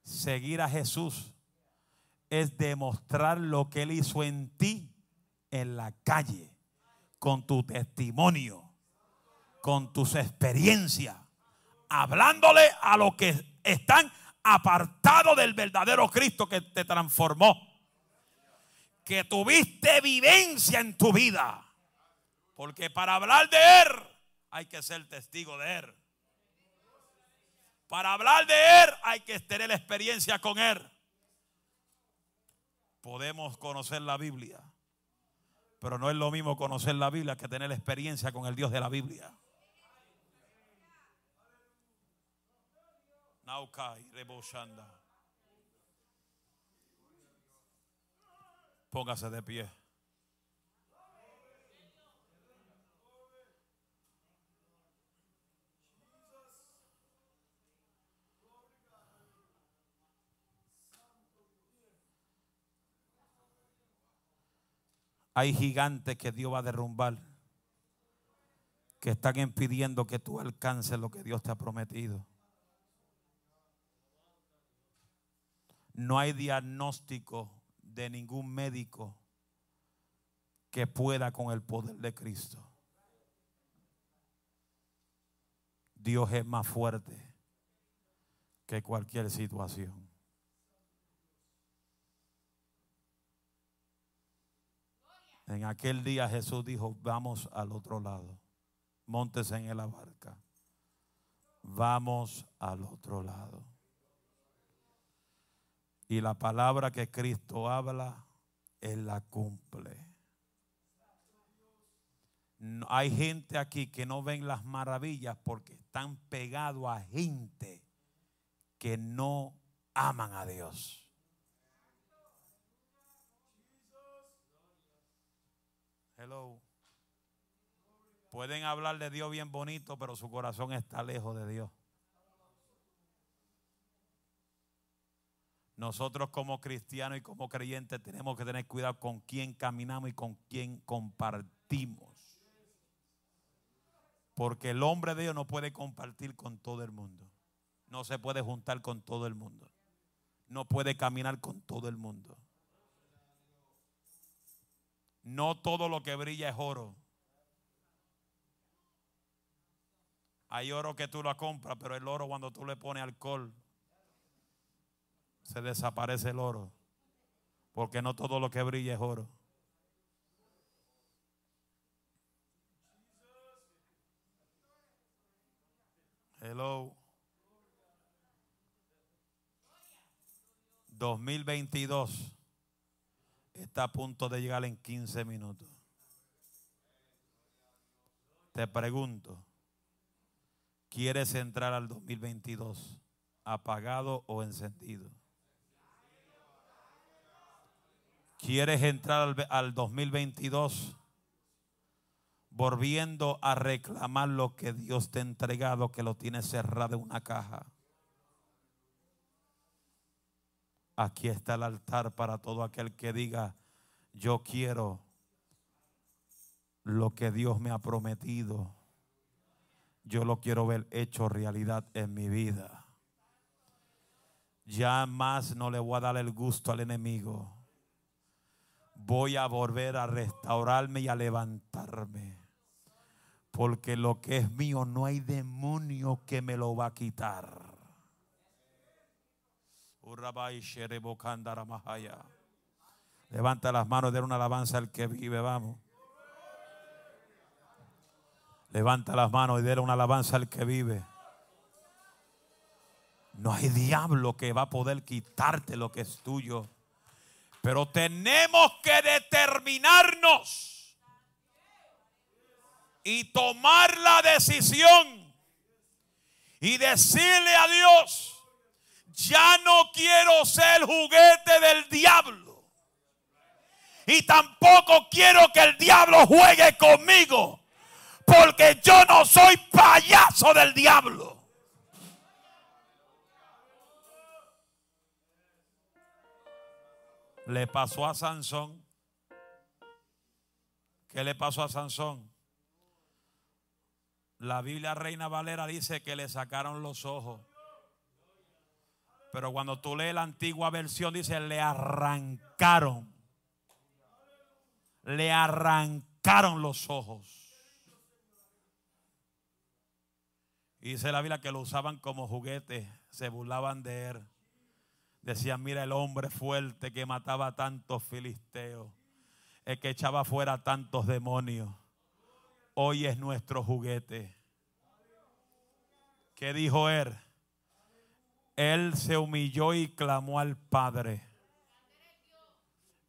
Seguir a Jesús es demostrar lo que Él hizo en ti en la calle, con tu testimonio, con tus experiencias, hablándole a los que están apartados del verdadero Cristo que te transformó, que tuviste vivencia en tu vida porque para hablar de Él hay que ser testigo de Él. Para hablar de Él hay que tener la experiencia con Él. Podemos conocer la Biblia, pero no es lo mismo conocer la Biblia que tener la experiencia con el Dios de la Biblia. Naukai, Póngase de pie. Hay gigantes que Dios va a derrumbar, que están impidiendo que tú alcances lo que Dios te ha prometido. No hay diagnóstico de ningún médico que pueda con el poder de Cristo. Dios es más fuerte que cualquier situación. En aquel día Jesús dijo, vamos al otro lado. Montes en la barca. Vamos al otro lado. Y la palabra que Cristo habla, Él la cumple. hay gente aquí que no ven las maravillas porque están pegados a gente que no aman a Dios. Hello. Pueden hablar de Dios bien bonito, pero su corazón está lejos de Dios. Nosotros como cristianos y como creyentes tenemos que tener cuidado con quién caminamos y con quién compartimos. Porque el hombre de Dios no puede compartir con todo el mundo. No se puede juntar con todo el mundo. No puede caminar con todo el mundo. No todo lo que brilla es oro. Hay oro que tú lo compras, pero el oro cuando tú le pones alcohol, se desaparece el oro. Porque no todo lo que brilla es oro. Hello. 2022 está a punto de llegar en 15 minutos. Te pregunto, ¿quieres entrar al 2022 apagado o encendido? ¿Quieres entrar al, al 2022 volviendo a reclamar lo que Dios te ha entregado, que lo tiene cerrado en una caja? Aquí está el altar para todo aquel que diga, yo quiero lo que Dios me ha prometido. Yo lo quiero ver hecho realidad en mi vida. Ya más no le voy a dar el gusto al enemigo. Voy a volver a restaurarme y a levantarme. Porque lo que es mío no hay demonio que me lo va a quitar. Levanta las manos de una alabanza al que vive, vamos. Levanta las manos y déle una alabanza al que vive. No hay diablo que va a poder quitarte lo que es tuyo. Pero tenemos que determinarnos y tomar la decisión y decirle a Dios, ya no quiero ser juguete del diablo. Y tampoco quiero que el diablo juegue conmigo. Porque yo no soy payaso del diablo. Le pasó a Sansón. ¿Qué le pasó a Sansón? La Biblia Reina Valera dice que le sacaron los ojos. Pero cuando tú lees la antigua versión, dice, le arrancaron. Le arrancaron los ojos. Y dice la Biblia que lo usaban como juguete, se burlaban de él. Decían, mira el hombre fuerte que mataba a tantos filisteos, el que echaba fuera tantos demonios. Hoy es nuestro juguete. ¿Qué dijo él? Él se humilló y clamó al Padre.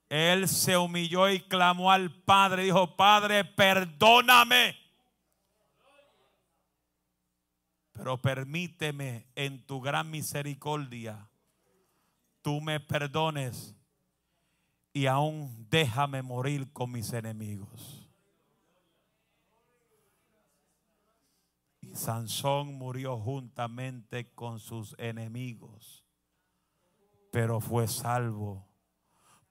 Él se humilló y clamó al Padre. Dijo, Padre, perdóname. Pero permíteme en tu gran misericordia, tú me perdones y aún déjame morir con mis enemigos. Sansón murió juntamente con sus enemigos, pero fue salvo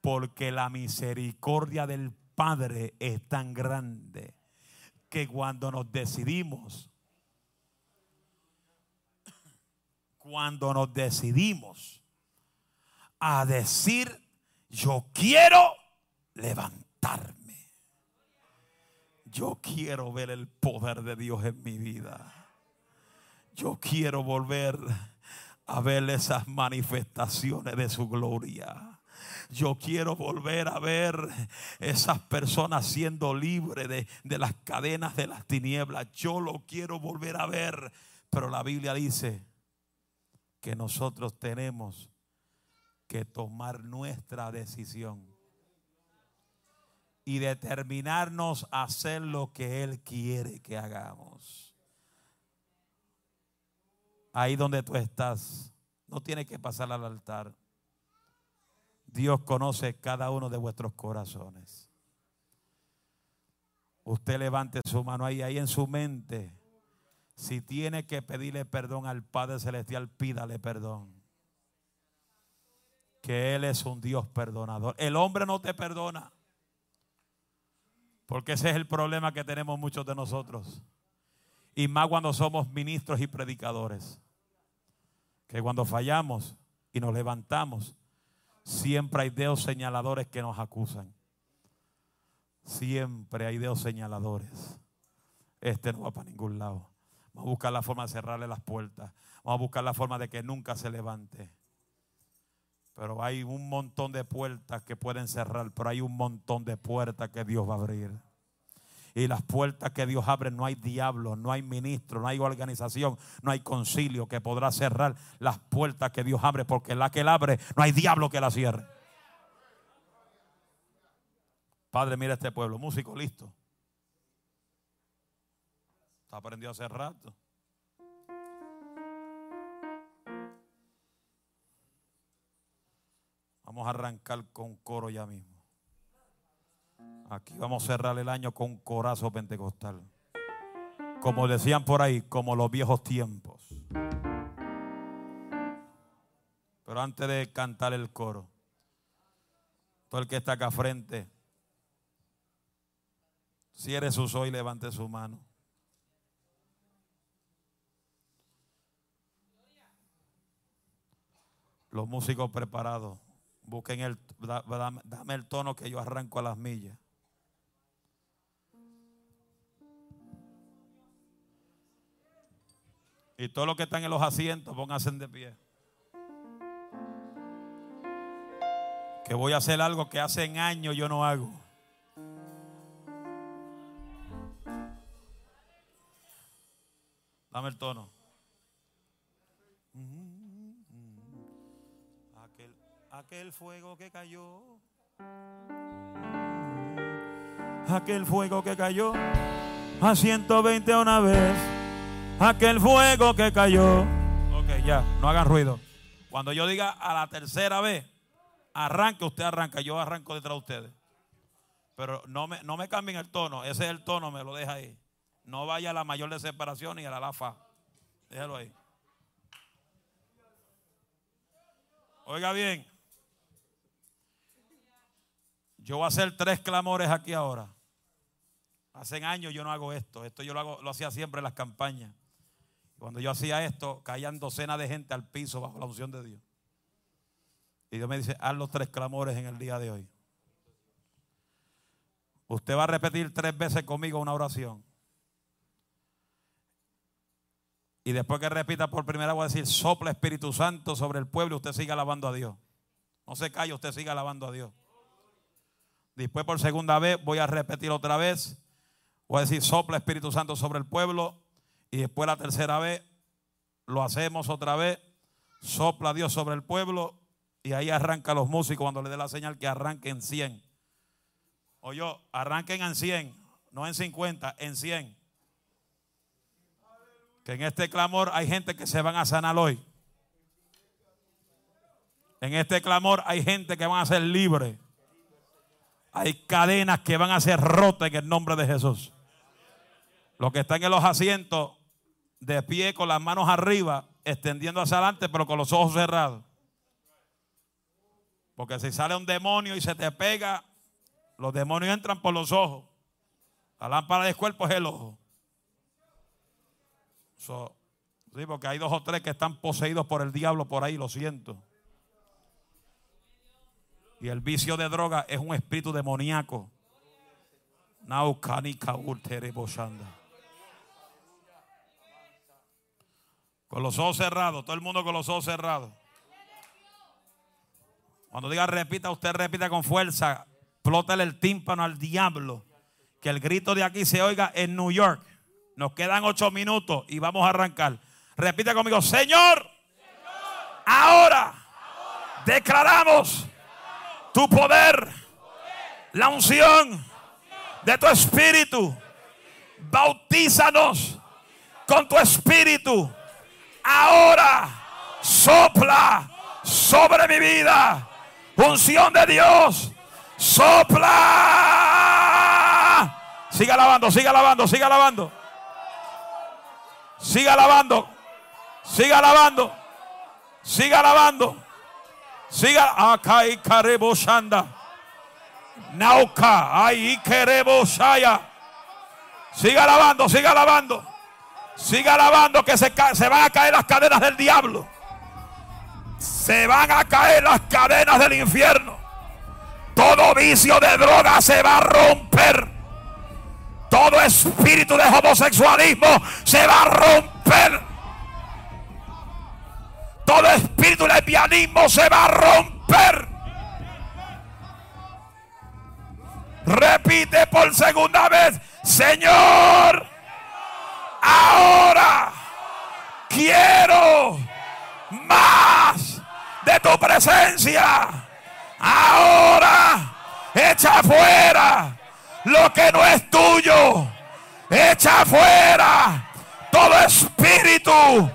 porque la misericordia del Padre es tan grande que cuando nos decidimos, cuando nos decidimos a decir, yo quiero levantarme yo quiero ver el poder de Dios en mi vida. Yo quiero volver a ver esas manifestaciones de su gloria. Yo quiero volver a ver esas personas siendo libres de, de, las cadenas de las tinieblas. Yo lo quiero volver a ver. Pero la Biblia dice que nosotros tenemos que tomar nuestra decisión y determinarnos a hacer lo que Él quiere que hagamos. Ahí donde tú estás, no tienes que pasar al altar. Dios conoce cada uno de vuestros corazones. Usted levante su mano ahí, ahí en su mente. Si tiene que pedirle perdón al Padre Celestial, pídale perdón. Que Él es un Dios perdonador. El hombre no te perdona. Porque ese es el problema que tenemos muchos de nosotros. Y más cuando somos ministros y predicadores. Que cuando fallamos y nos levantamos, siempre hay dedos señaladores que nos acusan. Siempre hay dedos señaladores. Este no va para ningún lado. Vamos a buscar la forma de cerrarle las puertas. Vamos a buscar la forma de que nunca se levante. Pero hay un montón de puertas que pueden cerrar, pero hay un montón de puertas que Dios va a abrir. Y las puertas que Dios abre, no hay diablo, no hay ministro, no hay organización, no hay concilio que podrá cerrar las puertas que Dios abre, porque la que él abre, no hay diablo que la cierre. Padre, mira este pueblo, músico listo. Está aprendido hace rato. Vamos a arrancar con coro ya mismo. Aquí vamos a cerrar el año con corazo pentecostal. Como decían por ahí, como los viejos tiempos. Pero antes de cantar el coro, todo el que está acá frente, Cierre sus ojos y levante su mano. Los músicos preparados, busquen el, dame el tono que yo arranco a las millas. Y todos los que están en los asientos, pónganse de pie. Que voy a hacer algo que hace años yo no hago. Dame el tono. Aquel fuego que cayó. Aquel fuego que cayó a 120 una vez. Aquel fuego que cayó. Ok, ya, no hagan ruido. Cuando yo diga a la tercera vez, arranque, usted arranca, yo arranco detrás de ustedes. Pero no me, no me cambien el tono, ese es el tono, me lo deja ahí. No vaya a la mayor de separación y a la lafa. Déjalo ahí. Oiga bien. Yo voy a hacer tres clamores aquí ahora. Hace años yo no hago esto. Esto yo lo, hacía siempre en las campañas. Cuando yo hacía esto, caían docenas de gente al piso bajo la unción de Dios. Y Dios me dice, haz los tres clamores en el día de hoy. Usted va a repetir tres veces conmigo una oración. Y después que repita por primera voy a decir, sopla Espíritu Santo sobre el pueblo y usted siga alabando a Dios. No se calle, usted siga alabando a Dios. Después por segunda vez voy a repetir otra vez. Voy a decir, sopla Espíritu Santo sobre el pueblo. Y después la tercera vez lo hacemos otra vez. Sopla Dios sobre el pueblo. Y ahí arranca los músicos cuando le dé la señal que arranquen 100. O yo, arranquen en 100, no en 50, en 100. Que en este clamor hay gente que se van a sanar hoy. En este clamor hay gente que van a ser libres. Hay cadenas que van a ser rotas en el nombre de Jesús. Los que están en los asientos, de pie con las manos arriba, extendiendo hacia adelante, pero con los ojos cerrados. Porque si sale un demonio y se te pega, los demonios entran por los ojos. La lámpara del cuerpo es el ojo sí, porque hay dos o tres que están poseídos por el diablo por ahí, lo siento. Y el vicio de droga es un espíritu demoníaco. Con los ojos cerrados, todo el mundo con los ojos cerrados. Cuando diga repita, usted repita con fuerza. Plótale el tímpano al diablo. Que el grito de aquí se oiga en New York. Nos quedan ocho minutos y vamos a arrancar. Repite conmigo, Señor, ahora, declaramos tu poder, la unción de tu espíritu. Bautízanos con tu espíritu. Ahora sopla sobre mi vida. Unción de Dios. Sopla. Siga alabando, siga alabando, siga alabando. Siga alabando. Siga alabando. Siga alabando. Siga acá y carebo shanda. Nauka ahí queremos shaya. Siga alabando, siga alabando. Siga alabando que se, se van a caer las cadenas del diablo. Se van a caer las cadenas del infierno. Todo vicio de droga se va a romper. Todo espíritu de homosexualismo se va a romper. Todo espíritu lesbianismo se va a romper. Repite por segunda vez. Señor, ahora quiero más de tu presencia. Ahora echa fuera lo que no es tuyo. Echa fuera todo espíritu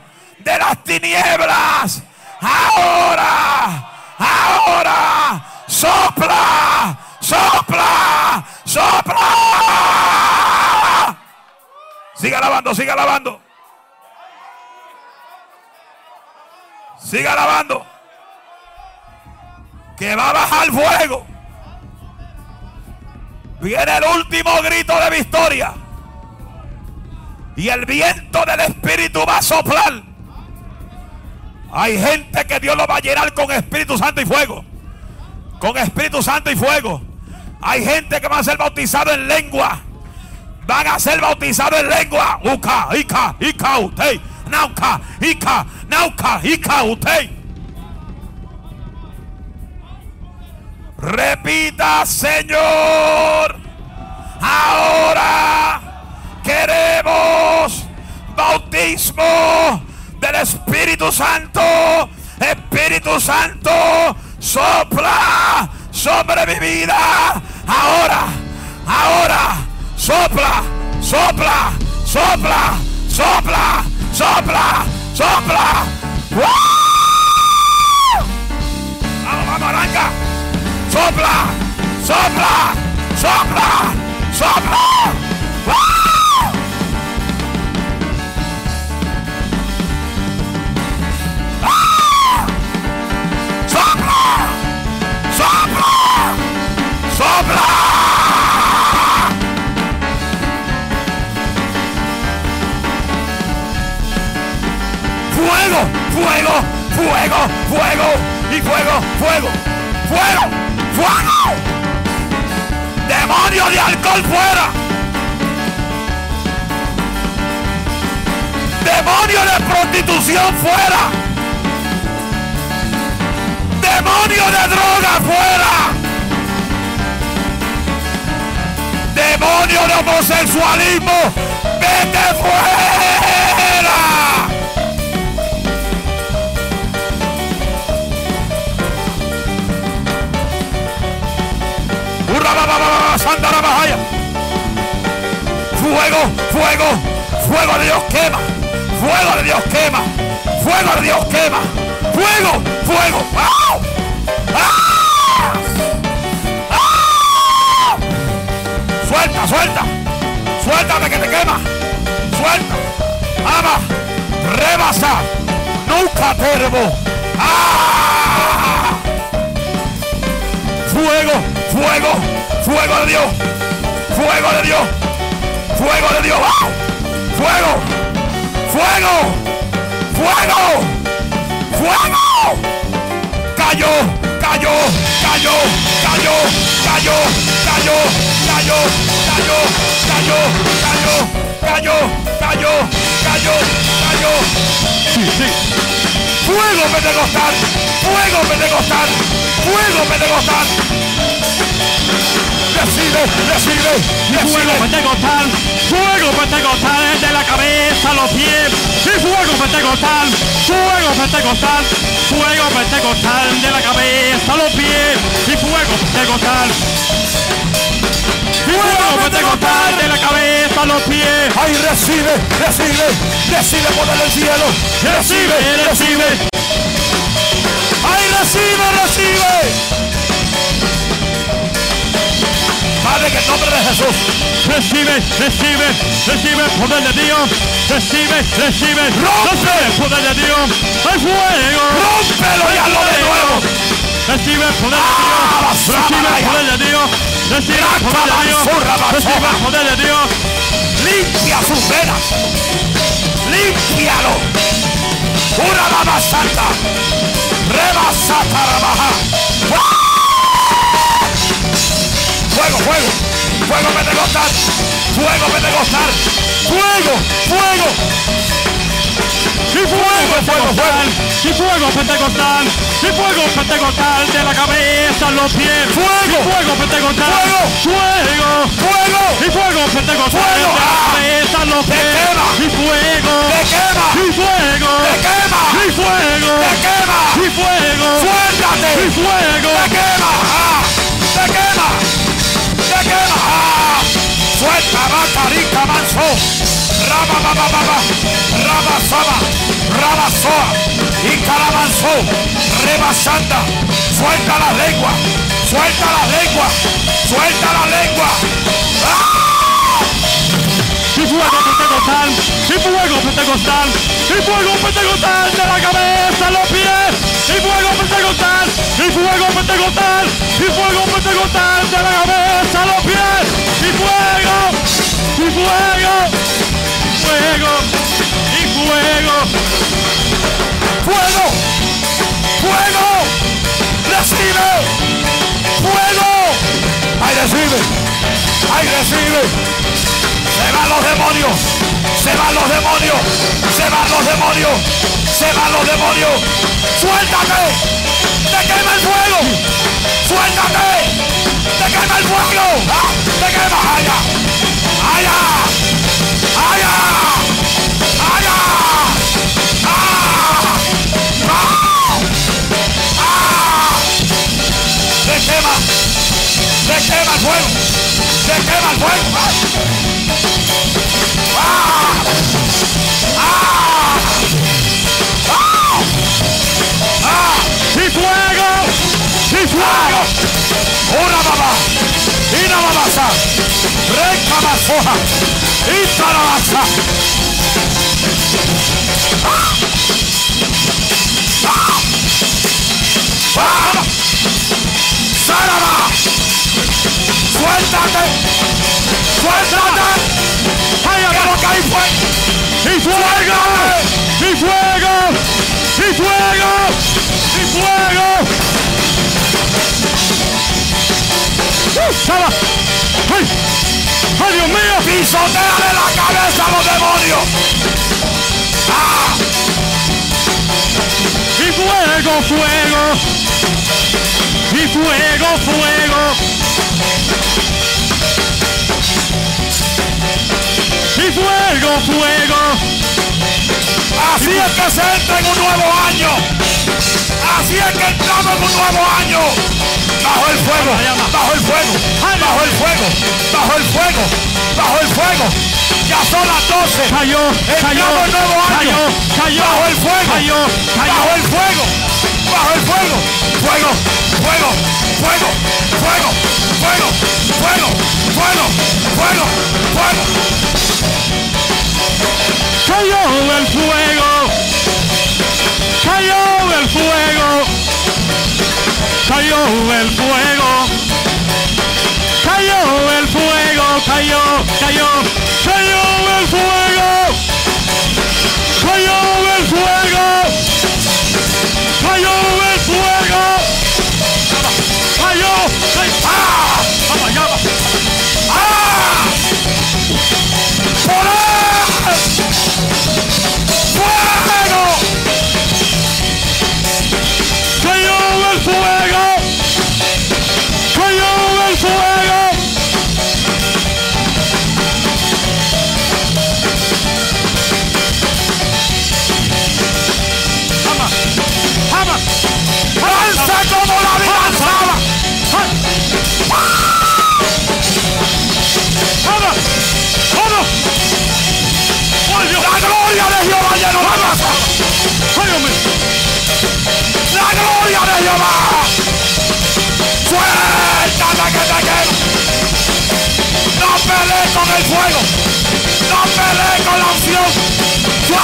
de las tinieblas. Ahora, ahora, sopla, sopla, sopla. Siga alabando, siga alabando. Siga alabando. Que va a bajar fuego. Viene el último grito de victoria. Y el viento del Espíritu va a soplar. Hay gente que Dios lo va a llenar con Espíritu Santo y fuego. Con Espíritu Santo y fuego. Hay gente que va a ser bautizado en lengua. Van a ser bautizados en lengua. Uka, ika, ika, usted. Nauka, ika, nauka, ika, usted. Repita, Señor. Ahora queremos bautismo del Espíritu Santo. Espíritu Santo, sopla sobre mi vida. Ahora, ahora, sopla, sopla, sopla, sopla, sopla, sopla. Vamos, vamos, arranca. Sopla, sopla, sopla, sopla. Fuego, fuego, fuego, fuego y fuego, fuego, fuego, fuego. Demonio de alcohol fuera. Demonio de prostitución fuera. Demonio de droga fuera. Demonio de homosexualismo, vete fuera. Fuego, fuego, fuego de Dios quema. Fuego de Dios quema. Fuego de Dios quema. Fuego, fuego. ¡Ah! Suelta, suelta. Suéltame que te quema. Suelta. Ama. Rebasa. Nunca termo. ¡Ah! Fuego, fuego, fuego de Dios. Fuego de Dios. Fuego de Dios. ¡Ah! Fuego. Fuego. Fuego. Fuego. Cayó, cayó, cayó, cayó, cayó, cayó, cayó, cayó, cayó, cayó, cayó, cayó, cayó, cayó. Sí, sí. Fuego pentecostal, fuego pentecostal, fuego pentecostal. Recibe, recibe, Fuego recibe. pentecostal, fuego pentecostal de la cabeza a los pies. Y fuego pentecostal, fuego pentecostal, fuego pentecostal de la cabeza a los pies. Y fuego pentecostal. Fuego pentecostal de la cabeza a los pies. Ay, recibe, recibe, recibe poder del cielo. Recibe, recibe. Jesús. Recibe, recibe, recibe el poder de Dios. Recibe, recibe, recibe el poder de Dios. ¡Hay fuego! Rómpelo y hazlo de nuevo. Recibe el poder de Dios. Recibe el poder de Dios. Recibe el poder de Dios. Recibe el poder de Dios. Limpia sus venas. Límpialo. Una dama santa. Rebasata rabaja. Fuego, fuego. Fuego pentecostal. Fuego pentecostal. Fuego, fuego. y fuego pentecostal, y fuego pentecostal, y fuego pentecostal de la cabeza a los pies, Fuego. fuego pentecostal, fuego, ¡Fuego! y fuego pentecostal Fuego. de la cabeza a los pies, quema. y fuego, ¡Te quema! y fuego, ¡Te quema! y fuego, ¡Te quema! y fuego, ¡Suéltate! y fuego, ¡Te quema! ¡Suelta, Macarica, manso! ¡Raba, ba, ba, ba, ba! ¡Raba, saba! ¡Raba, soa! ¡Y calamanso! ¡Rebasanda! ¡Suelta la lengua! ¡Suelta la lengua! ¡Suelta la lengua! ¡Ah! Y fuego pentecostal, y fuego pentecostal, y fuego pentecostal de la cabeza los pies, y fuego pentecostal, y fuego pentecostal, y fuego pentecostal de la cabeza los pies, y fuego, y fuego, fuego, y fuego, ¡Fuego! ¡Fuego! ¡Recibe! ¡Fuego! ¡Ay, recibe! ¡Ay, recibe! ¡Se van los demonios! ¡Se van los demonios! ¡Se van los demonios! ¡Se van los demonios! ¡Suéltate! ¡Te quema el fuego! ¡Suéltate! ¡Te quema el fuego! ¡Ah! ¡Te quema! ¡Allá! ¡Allá! ¡Allá! ¡Allá! ¡Ah! ¡Ah! ¡Ah! ¡Se quema! ¡Se quema el fuego! ¡Se quema fuego! ¡Ah! ¡Ah! ¡Ah! ¡Ah! y fuego, y fuego, ¡Una mamá! ¡Ina mamasa! ¡Reca masoja! ¡Ita la masa! ¡Ah! ¡Sáraba! ¡Suéltate! ¡Suéltate! ¡Ay, ¡Que lo que hay fue! y fuego, y fuego, y fuego, y fuego. ¡Uh, Saba! ¡Ay! ¡Ay, Dios mío! ¡Pisoteale la cabeza a los demonios! ¡Ah! Y fuego, fuego. Y fuego, fuego. Y fuego, fuego. Así es que se entra en un nuevo año. Así es que entramos en un nuevo año. Bajo el fuego, bajo el fuego, bajo el fuego, bajo el fuego, bajo el fuego. Ya son las 12. Cayó, cayó, en nuevo año. cayó, cayó. Bajo el fuego, Cayó, cayó. bajo el fuego, bajo el fuego. Fuego, fuego, fuego, fuego, fuego, fuego, fuego, fuego, fuego. Cayó el fuego. Cayó el fuego. Cayó el fuego. Cayó el fuego. Cayó, cayó. Cayó el fuego. Cayó el fuego. Cayó el fuego. Cayó. ¡Ah! Vamos allá. ¡Ah! ¡Por él! ¡Fuego! Cayó el fuego. Cayó el fuego. Vamos, vamos, ¡Danza como la vida! Vamos, vamos. ¡Ay, Dios! ¡La gloria de Jehová casa! ¡Ay, Dios mío! ¡La gloria de Jehová! ¡Suéltate que te quemo! ¡No pelees con el fuego! ¡No pelees con la unción! ¡Ah!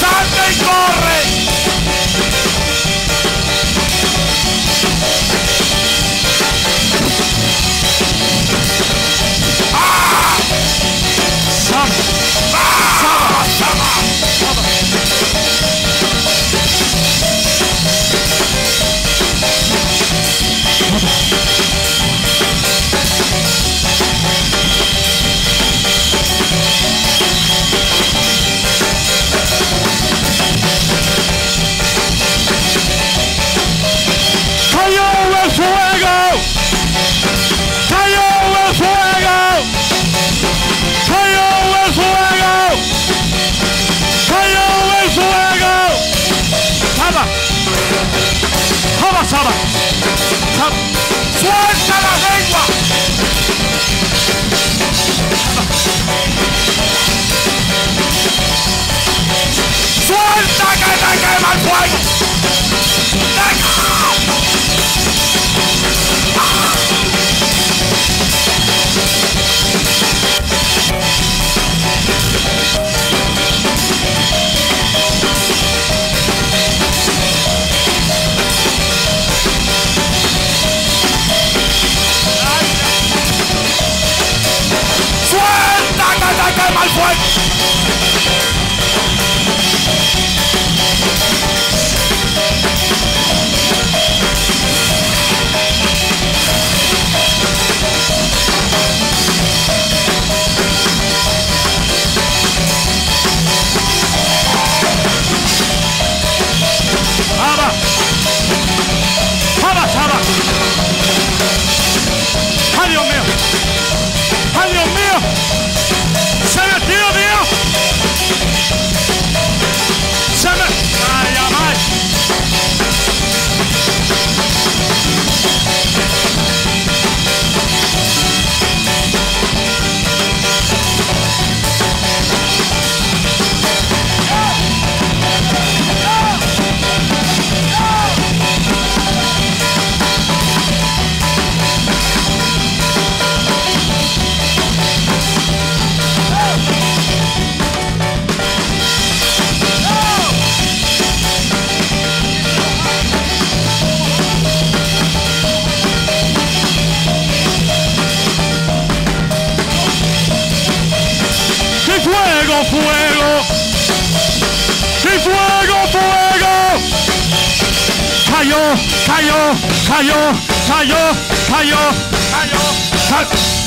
¡Salte y corre! Saba. Saba. Suelta la lengua. Suelta que te quema el fuego. ¡Ah! dein Geil, my Freund! Aber. cayó, cayó, cayó, cayó.